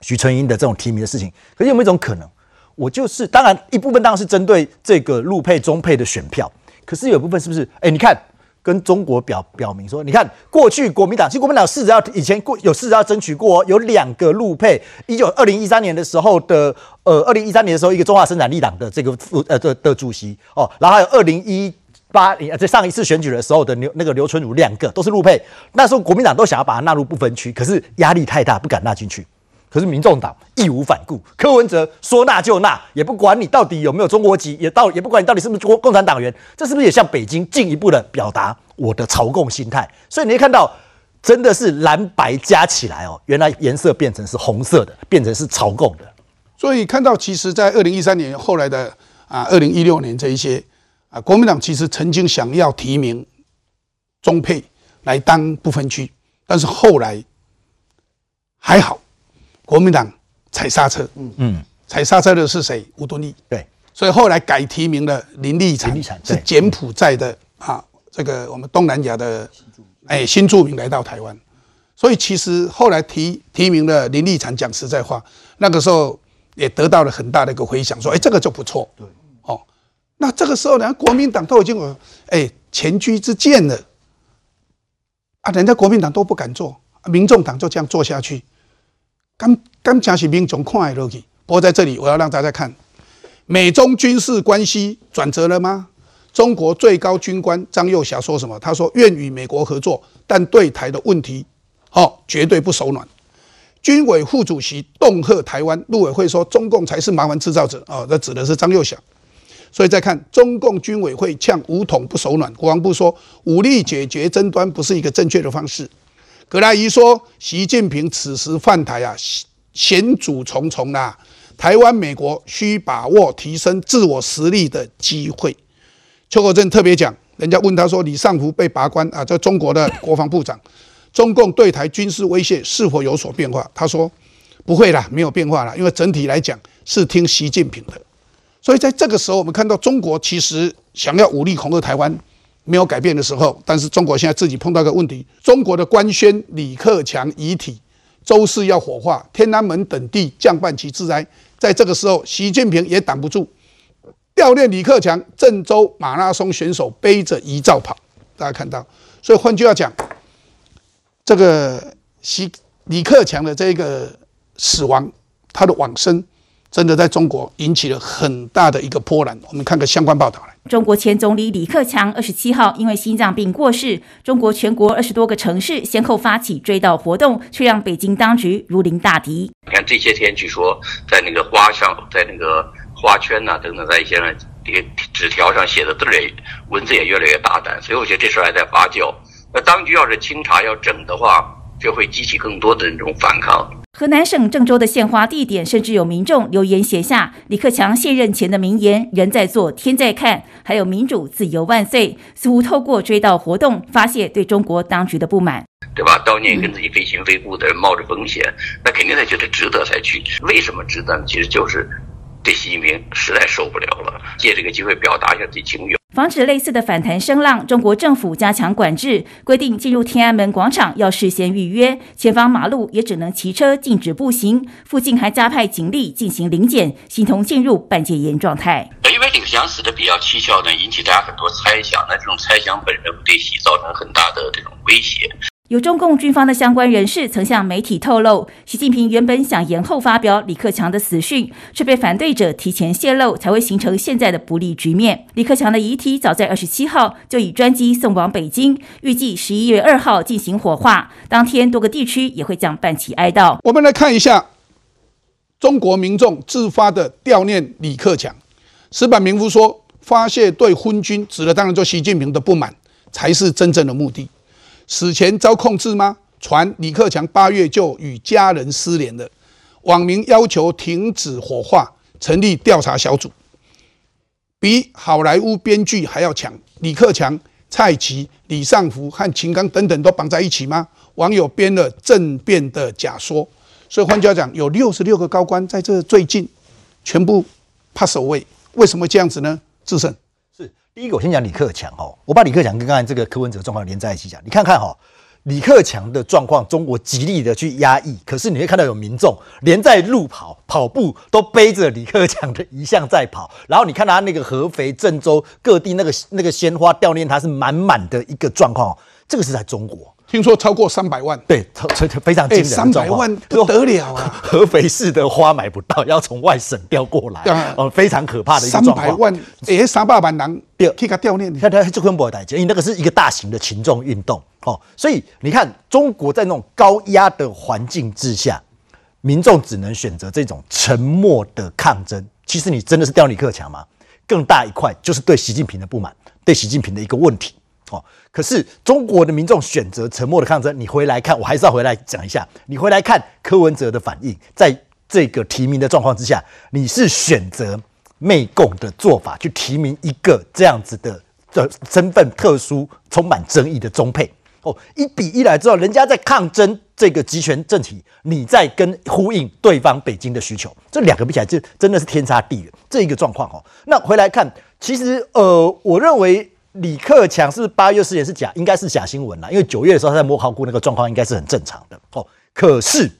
Speaker 13: 徐春英的这种提名的事情。可是有没有一种可能，我就是当然一部分当然是针对这个陆配中配的选票，可是有部分是不是？哎，你看跟中国表表明说，你看过去国民党其实国民党试着要以前过有试着要争取过，有两个陆配，一九二零一三年的时候的呃二零一三年的时候一个中华生产力党的这个副呃的的主席哦，然后还有二零一。八零在上一次选举的时候的刘那个刘春儒两个都是陆配，那时候国民党都想要把它纳入不分区，可是压力太大，不敢纳进去。可是民众党义无反顾，柯文哲说纳就纳，也不管你到底有没有中国籍，也到也不管你到底是不是共共产党员，这是不是也向北京进一步的表达我的朝贡心态？所以你会看到，真的是蓝白加起来哦，原来颜色变成是红色的，变成是朝贡的。
Speaker 1: 所以看到，其实，在二零一三年后来的啊，二零一六年这一些。啊，国民党其实曾经想要提名中配来当不分区，但是后来还好，国民党踩刹车。嗯嗯，踩刹车的是谁？吴敦义。
Speaker 13: 对，
Speaker 1: 所以后来改提名了林立产，是柬埔寨的啊，这个我们东南亚的哎新住民来到台湾，所以其实后来提提名了林立产，讲实在话，那个时候也得到了很大的一个回响，说哎这个就不错。对。那这个时候，人家国民党都已经有哎前车之鉴了啊，人家国民党都不敢做，民众党就这样做下去，刚刚讲起民众看的落去。不过在这里，我要让大家看，美中军事关系转折了吗？中国最高军官张幼霞说什么？他说愿与美国合作，但对台的问题，哦，绝对不手软。军委副主席恫吓台湾，陆委会说中共才是麻烦制造者哦，那指的是张幼霞。所以再看中共军委会呛武统不手软，国防部说武力解决争端不是一个正确的方式。葛莱仪说习近平此时犯台啊，险阻重重啊，台湾美国需把握提升自我实力的机会。邱国正特别讲，人家问他说李尚福被拔关啊，这中国的国防部长，中共对台军事威胁是否有所变化？他说不会啦，没有变化啦，因为整体来讲是听习近平的。所以在这个时候，我们看到中国其实想要武力恐吓台湾没有改变的时候，但是中国现在自己碰到个问题：中国的官宣李克强遗体周四要火化，天安门等地降半旗致哀。在这个时候，习近平也挡不住，悼念李克强，郑州马拉松选手背着遗照跑，大家看到。所以换句话讲，这个习李克强的这个死亡。他的往生，真的在中国引起了很大的一个波澜。我们看个相关报道来。
Speaker 17: 中国前总理李克强二十七号因为心脏病过世，中国全国二十多个城市先后发起追悼活动，却让北京当局如临大敌。
Speaker 18: 你看这些天，据说在那个花上，在那个花圈呐、等等，在一些这个纸条上写的字也文字也越来越大胆，所以我觉得这事儿还在发酵。那当局要是清查要整的话，就会激起更多的那种反抗。
Speaker 17: 河南省郑州的献花地点，甚至有民众留言写下李克强卸任前的名言：“人在做，天在看。”还有“民主自由万岁”，似乎透过追悼活动发泄对中国当局的不满，
Speaker 18: 对吧？悼念跟自己非亲非故的人冒着风险，那肯定他觉得值得才去。为什么值得呢？其实就是对习近平实在受不了了，借这个机会表达一下自己情绪。
Speaker 17: 防止类似的反弹声浪，中国政府加强管制，规定进入天安门广场要事先预约，前方马路也只能骑车，禁止步行。附近还加派警力进行临检，形同进入半戒严状态。
Speaker 18: 因为李克强死的比较蹊跷呢，引起大家很多猜想，那这种猜想本身对习造成很大的这种威胁。
Speaker 17: 有中共军方的相关人士曾向媒体透露，习近平原本想延后发表李克强的死讯，却被反对者提前泄露，才会形成现在的不利局面。李克强的遗体早在二十七号就以专机送往北京，预计十一月二号进行火化，当天多个地区也会将办起哀悼。
Speaker 1: 我们来看一下中国民众自发的悼念李克强。石板民夫说，发泄对昏君，指的当然就习近平的不满，才是真正的目的。死前遭控制吗？传李克强八月就与家人失联了，网民要求停止火化，成立调查小组。比好莱坞编剧还要强，李克强、蔡奇、李尚福和秦刚等等都绑在一起吗？网友编了政变的假说，所以换句话讲，有六十六个高官在这最近全部 pass away，为什么这样子呢？智胜。
Speaker 13: 第一个，我先讲李克强哦，我把李克强跟刚才这个柯文哲状况连在一起讲。你看看哈，李克强的状况，中国极力的去压抑，可是你会看到有民众连在路跑、跑步都背着李克强的遗像在跑，然后你看他那个合肥、郑州各地那个那个鲜花吊念他是满满的一个状况，这个是在中国。
Speaker 1: 听说超过三百万，
Speaker 13: 对，超超非常惊人的
Speaker 1: 三百万不得了啊！[laughs]
Speaker 13: 合肥市的花买不到，要从外省调过来，哦，非常可怕的一个
Speaker 1: 三
Speaker 13: 状况。
Speaker 1: 百万，哎，三百万人可以给他悼念。
Speaker 13: 你看他这根本代价，因为那个是一个大型的群众运动哦，所以你看中国在那种高压的环境之下，民众只能选择这种沉默的抗争。其实你真的是调李克强吗？更大一块就是对习近平的不满，对习近平的一个问题。哦，可是中国的民众选择沉默的抗争，你回来看，我还是要回来讲一下。你回来看柯文哲的反应，在这个提名的状况之下，你是选择媚共的做法去提名一个这样子的的身份特殊、充满争议的中配。哦，一比一来之后，人家在抗争这个集权政体，你在跟呼应对方北京的需求，这两个比起来，这真的是天差地远。这一个状况哦，那回来看，其实呃，我认为。李克强是八月失言是假？应该是假新闻啦，因为九月的时候他在摸考菇那个状况应该是很正常的哦。可是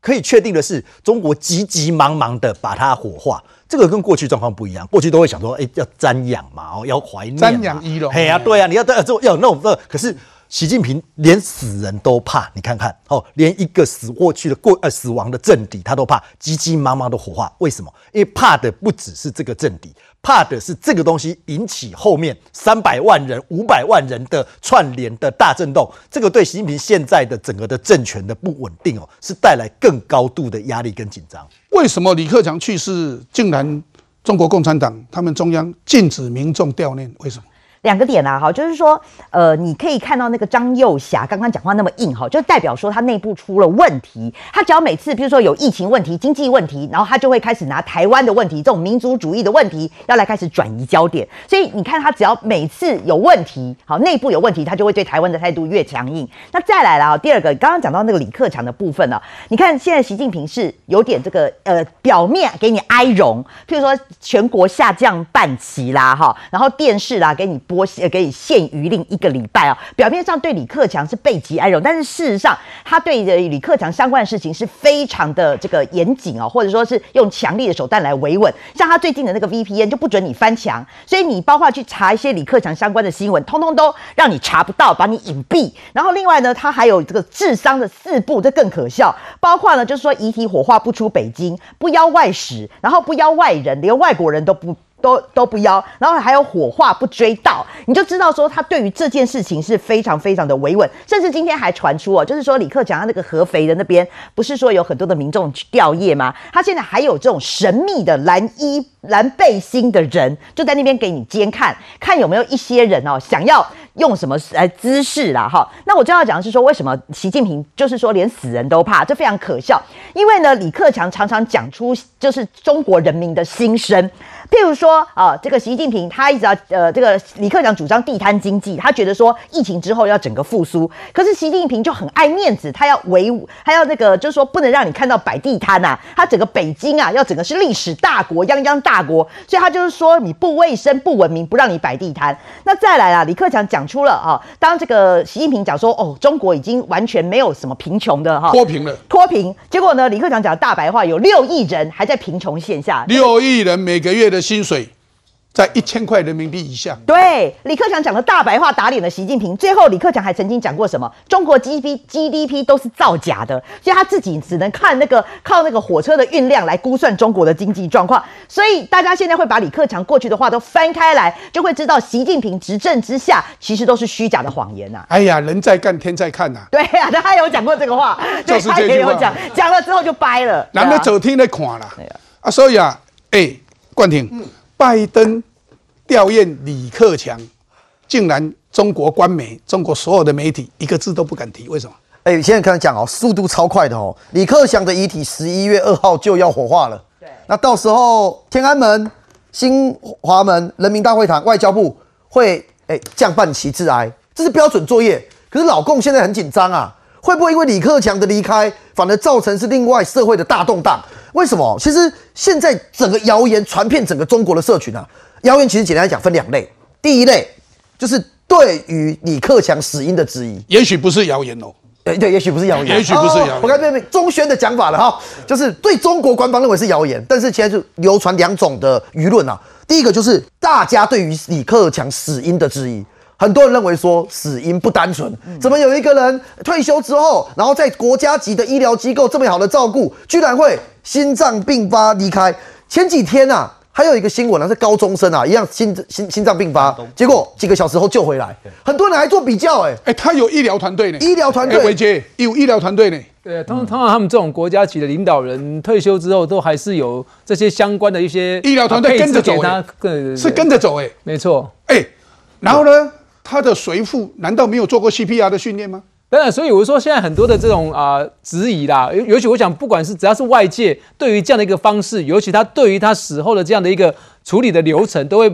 Speaker 13: 可以确定的是，中国急急忙忙的把它火化，这个跟过去状况不一样。过去都会想说，哎，要瞻仰嘛，哦，要怀念，
Speaker 1: 瞻仰遗容。
Speaker 13: 嘿呀，对呀，你要要要有那种的。可是习近平连死人都怕，你看看哦，连一个死过去的过呃死亡的政敌他都怕，急急忙忙的火化，为什么？因为怕的不只是这个政敌。怕的是这个东西引起后面三百万人、五百万人的串联的大震动，这个对习近平现在的整个的政权的不稳定哦，是带来更高度的压力跟紧张。
Speaker 1: 为什么李克强去世，竟然中国共产党他们中央禁止民众悼念？为什么？
Speaker 5: 两个点啊，哈，就是说，呃，你可以看到那个张幼霞刚刚讲话那么硬，哈，就代表说他内部出了问题。他只要每次，比如说有疫情问题、经济问题，然后他就会开始拿台湾的问题、这种民族主义的问题，要来开始转移焦点。所以你看，他只要每次有问题，好，内部有问题，他就会对台湾的态度越强硬。那再来了啊，第二个，刚刚讲到那个李克强的部分呢，你看现在习近平是有点这个，呃，表面给你哀荣，譬如说全国下降半旗啦，哈，然后电视啦给你播。多呃给你限娱令一个礼拜啊。表面上对李克强是背极哀荣，但是事实上他对着李克强相关的事情是非常的这个严谨哦，或者说是用强力的手段来维稳。像他最近的那个 VPN 就不准你翻墙，所以你包括去查一些李克强相关的新闻，通通都让你查不到，把你隐蔽。然后另外呢，他还有这个智商的四步，这更可笑。包括呢，就是说遗体火化不出北京，不邀外使，然后不邀外人，连外国人都不。都都不邀，然后还有火化不追悼，你就知道说他对于这件事情是非常非常的维稳，甚至今天还传出哦，就是说李克强他那个合肥的那边不是说有很多的民众去吊唁吗？他现在还有这种神秘的蓝衣蓝背心的人就在那边给你监看，看有没有一些人哦想要用什么来姿势啦哈。那我就要讲的是说，为什么习近平就是说连死人都怕，这非常可笑，因为呢李克强常常讲出就是中国人民的心声。譬如说啊，这个习近平他一直要呃，这个李克强主张地摊经济，他觉得说疫情之后要整个复苏，可是习近平就很爱面子，他要维，他要那个就是说不能让你看到摆地摊呐，他整个北京啊要整个是历史大国，泱泱大国，所以他就是说你不卫生不文明，不让你摆地摊。那再来啊，李克强讲出了啊，当这个习近平讲说哦，中国已经完全没有什么贫穷的哈，
Speaker 1: 脱贫了，
Speaker 5: 脱贫，结果呢，李克强讲大白话，有六亿人还在贫穷线下，
Speaker 1: 六亿人每个月的薪水在一千块人民币以下。
Speaker 5: 对，李克强讲的大白话打脸了习近平。最后，李克强还曾经讲过什么？中国 GDP GDP 都是造假的，所以他自己只能看那个靠那个火车的运量来估算中国的经济状况。所以大家现在会把李克强过去的话都翻开来，就会知道习近平执政之下其实都是虚假的谎言呐。
Speaker 1: 哎呀，人在干天在看呐。
Speaker 5: 对呀，他有讲过这个话，[laughs]
Speaker 1: 就是
Speaker 5: 他
Speaker 1: 这句话
Speaker 5: 也有讲，讲了之后就掰了。
Speaker 1: 难得走天的看啦，啊，所以啊，哎，冠廷，拜登吊唁李克强，竟然中国官媒、中国所有的媒体一个字都不敢提，为什么？
Speaker 6: 哎，现在看讲哦，速度超快的哦。李克强的遗体十一月二号就要火化了。对，那到时候天安门、新华门、人民大会堂、外交部会哎降半旗致哀，这是标准作业。可是老共现在很紧张啊，会不会因为李克强的离开，反而造成是另外社会的大动荡？为什么？其实现在整个谣言传遍整个中国的社群啊，谣言其实简单来讲分两类，第一类就是对于李克强死因的质疑，
Speaker 1: 也许不是谣言哦。
Speaker 6: 对对，也许不是谣言，
Speaker 1: 也许不是谣言
Speaker 6: 哦我看对中宣的讲法了哈，就是对中国官方认为是谣言，但是现在就流传两种的舆论啊。第一个就是大家对于李克强死因的质疑，很多人认为说死因不单纯，怎么有一个人退休之后，然后在国家级的医疗机构这么好的照顾，居然会心脏病发离开？前几天啊。还有一个新闻呢，是高中生啊，一样心心心脏病发，结果几个小时后救回来，很多人还做比较、哎，
Speaker 1: 哎，他有医疗团队呢，
Speaker 6: 医疗团队。
Speaker 1: 哎伟杰有医疗团队呢。
Speaker 12: 对，通通常他们这种国家级的领导人退休之后，都还是有这些相关的一些
Speaker 1: 医疗团队跟着走是跟着走哎，
Speaker 12: 没错。
Speaker 1: 哎，然后呢，他的随父难道没有做过 CPR 的训练吗？
Speaker 12: 当然，所以我说现在很多的这种啊、质疑啦，尤尤其我想，不管是只要是外界对于这样的一个方式，尤其他对于他死后的这样的一个处理的流程，都会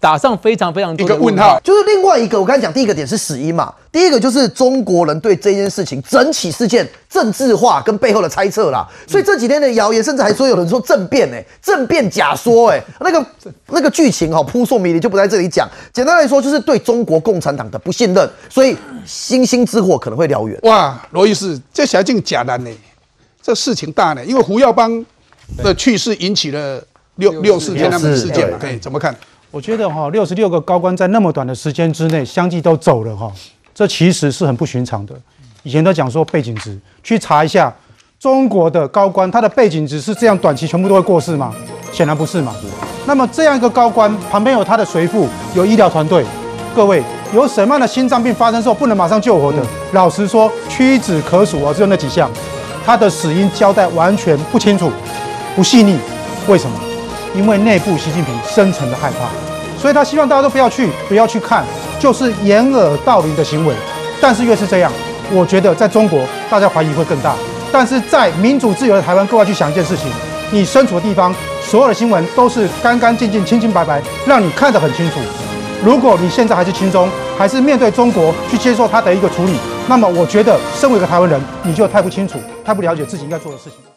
Speaker 12: 打上非常非常多的问号。
Speaker 6: 就是另外一个，我刚才讲第一个点是死因嘛，第一个就是中国人对这件事情整起事件政治化跟背后的猜测啦。所以这几天的谣言，甚至还说有人说政变哎、政变假说哎、那个那个剧情哈扑朔迷离，就不在这里讲。简单来说，就是对中国共产党的不信任，所以星星之火可能会燎原。
Speaker 1: 哇，罗医师，这小竟假难呢，这事情大呢，因为胡耀邦的去世引起了六六四天安门事件嘛，对，怎么看？
Speaker 14: 我觉得哈，六十六个高官在那么短的时间之内相继都走了哈，这其实是很不寻常的。以前都讲说背景值，去查一下中国的高官，他的背景值是这样短期全部都会过世吗？显然不是嘛。那么这样一个高官旁边有他的随父，有医疗团队，各位有什么样的心脏病发生之后不能马上救活的？老实说，屈指可数哦，只有那几项。他的死因交代完全不清楚，不细腻。为什么？因为内部习近平深层的害怕，所以他希望大家都不要去，不要去看，就是掩耳盗铃的行为。但是越是这样，我觉得在中国大家怀疑会更大。但是在民主自由的台湾，各位去想一件事情：你身处的地方，所有的新闻都是干干净净、清清白白，让你看得很清楚。如果你现在还是亲中，还是面对中国去接受他的一个处理，那么我觉得身为一个台湾人，你就太不清楚、太不了解自己应该做的事情。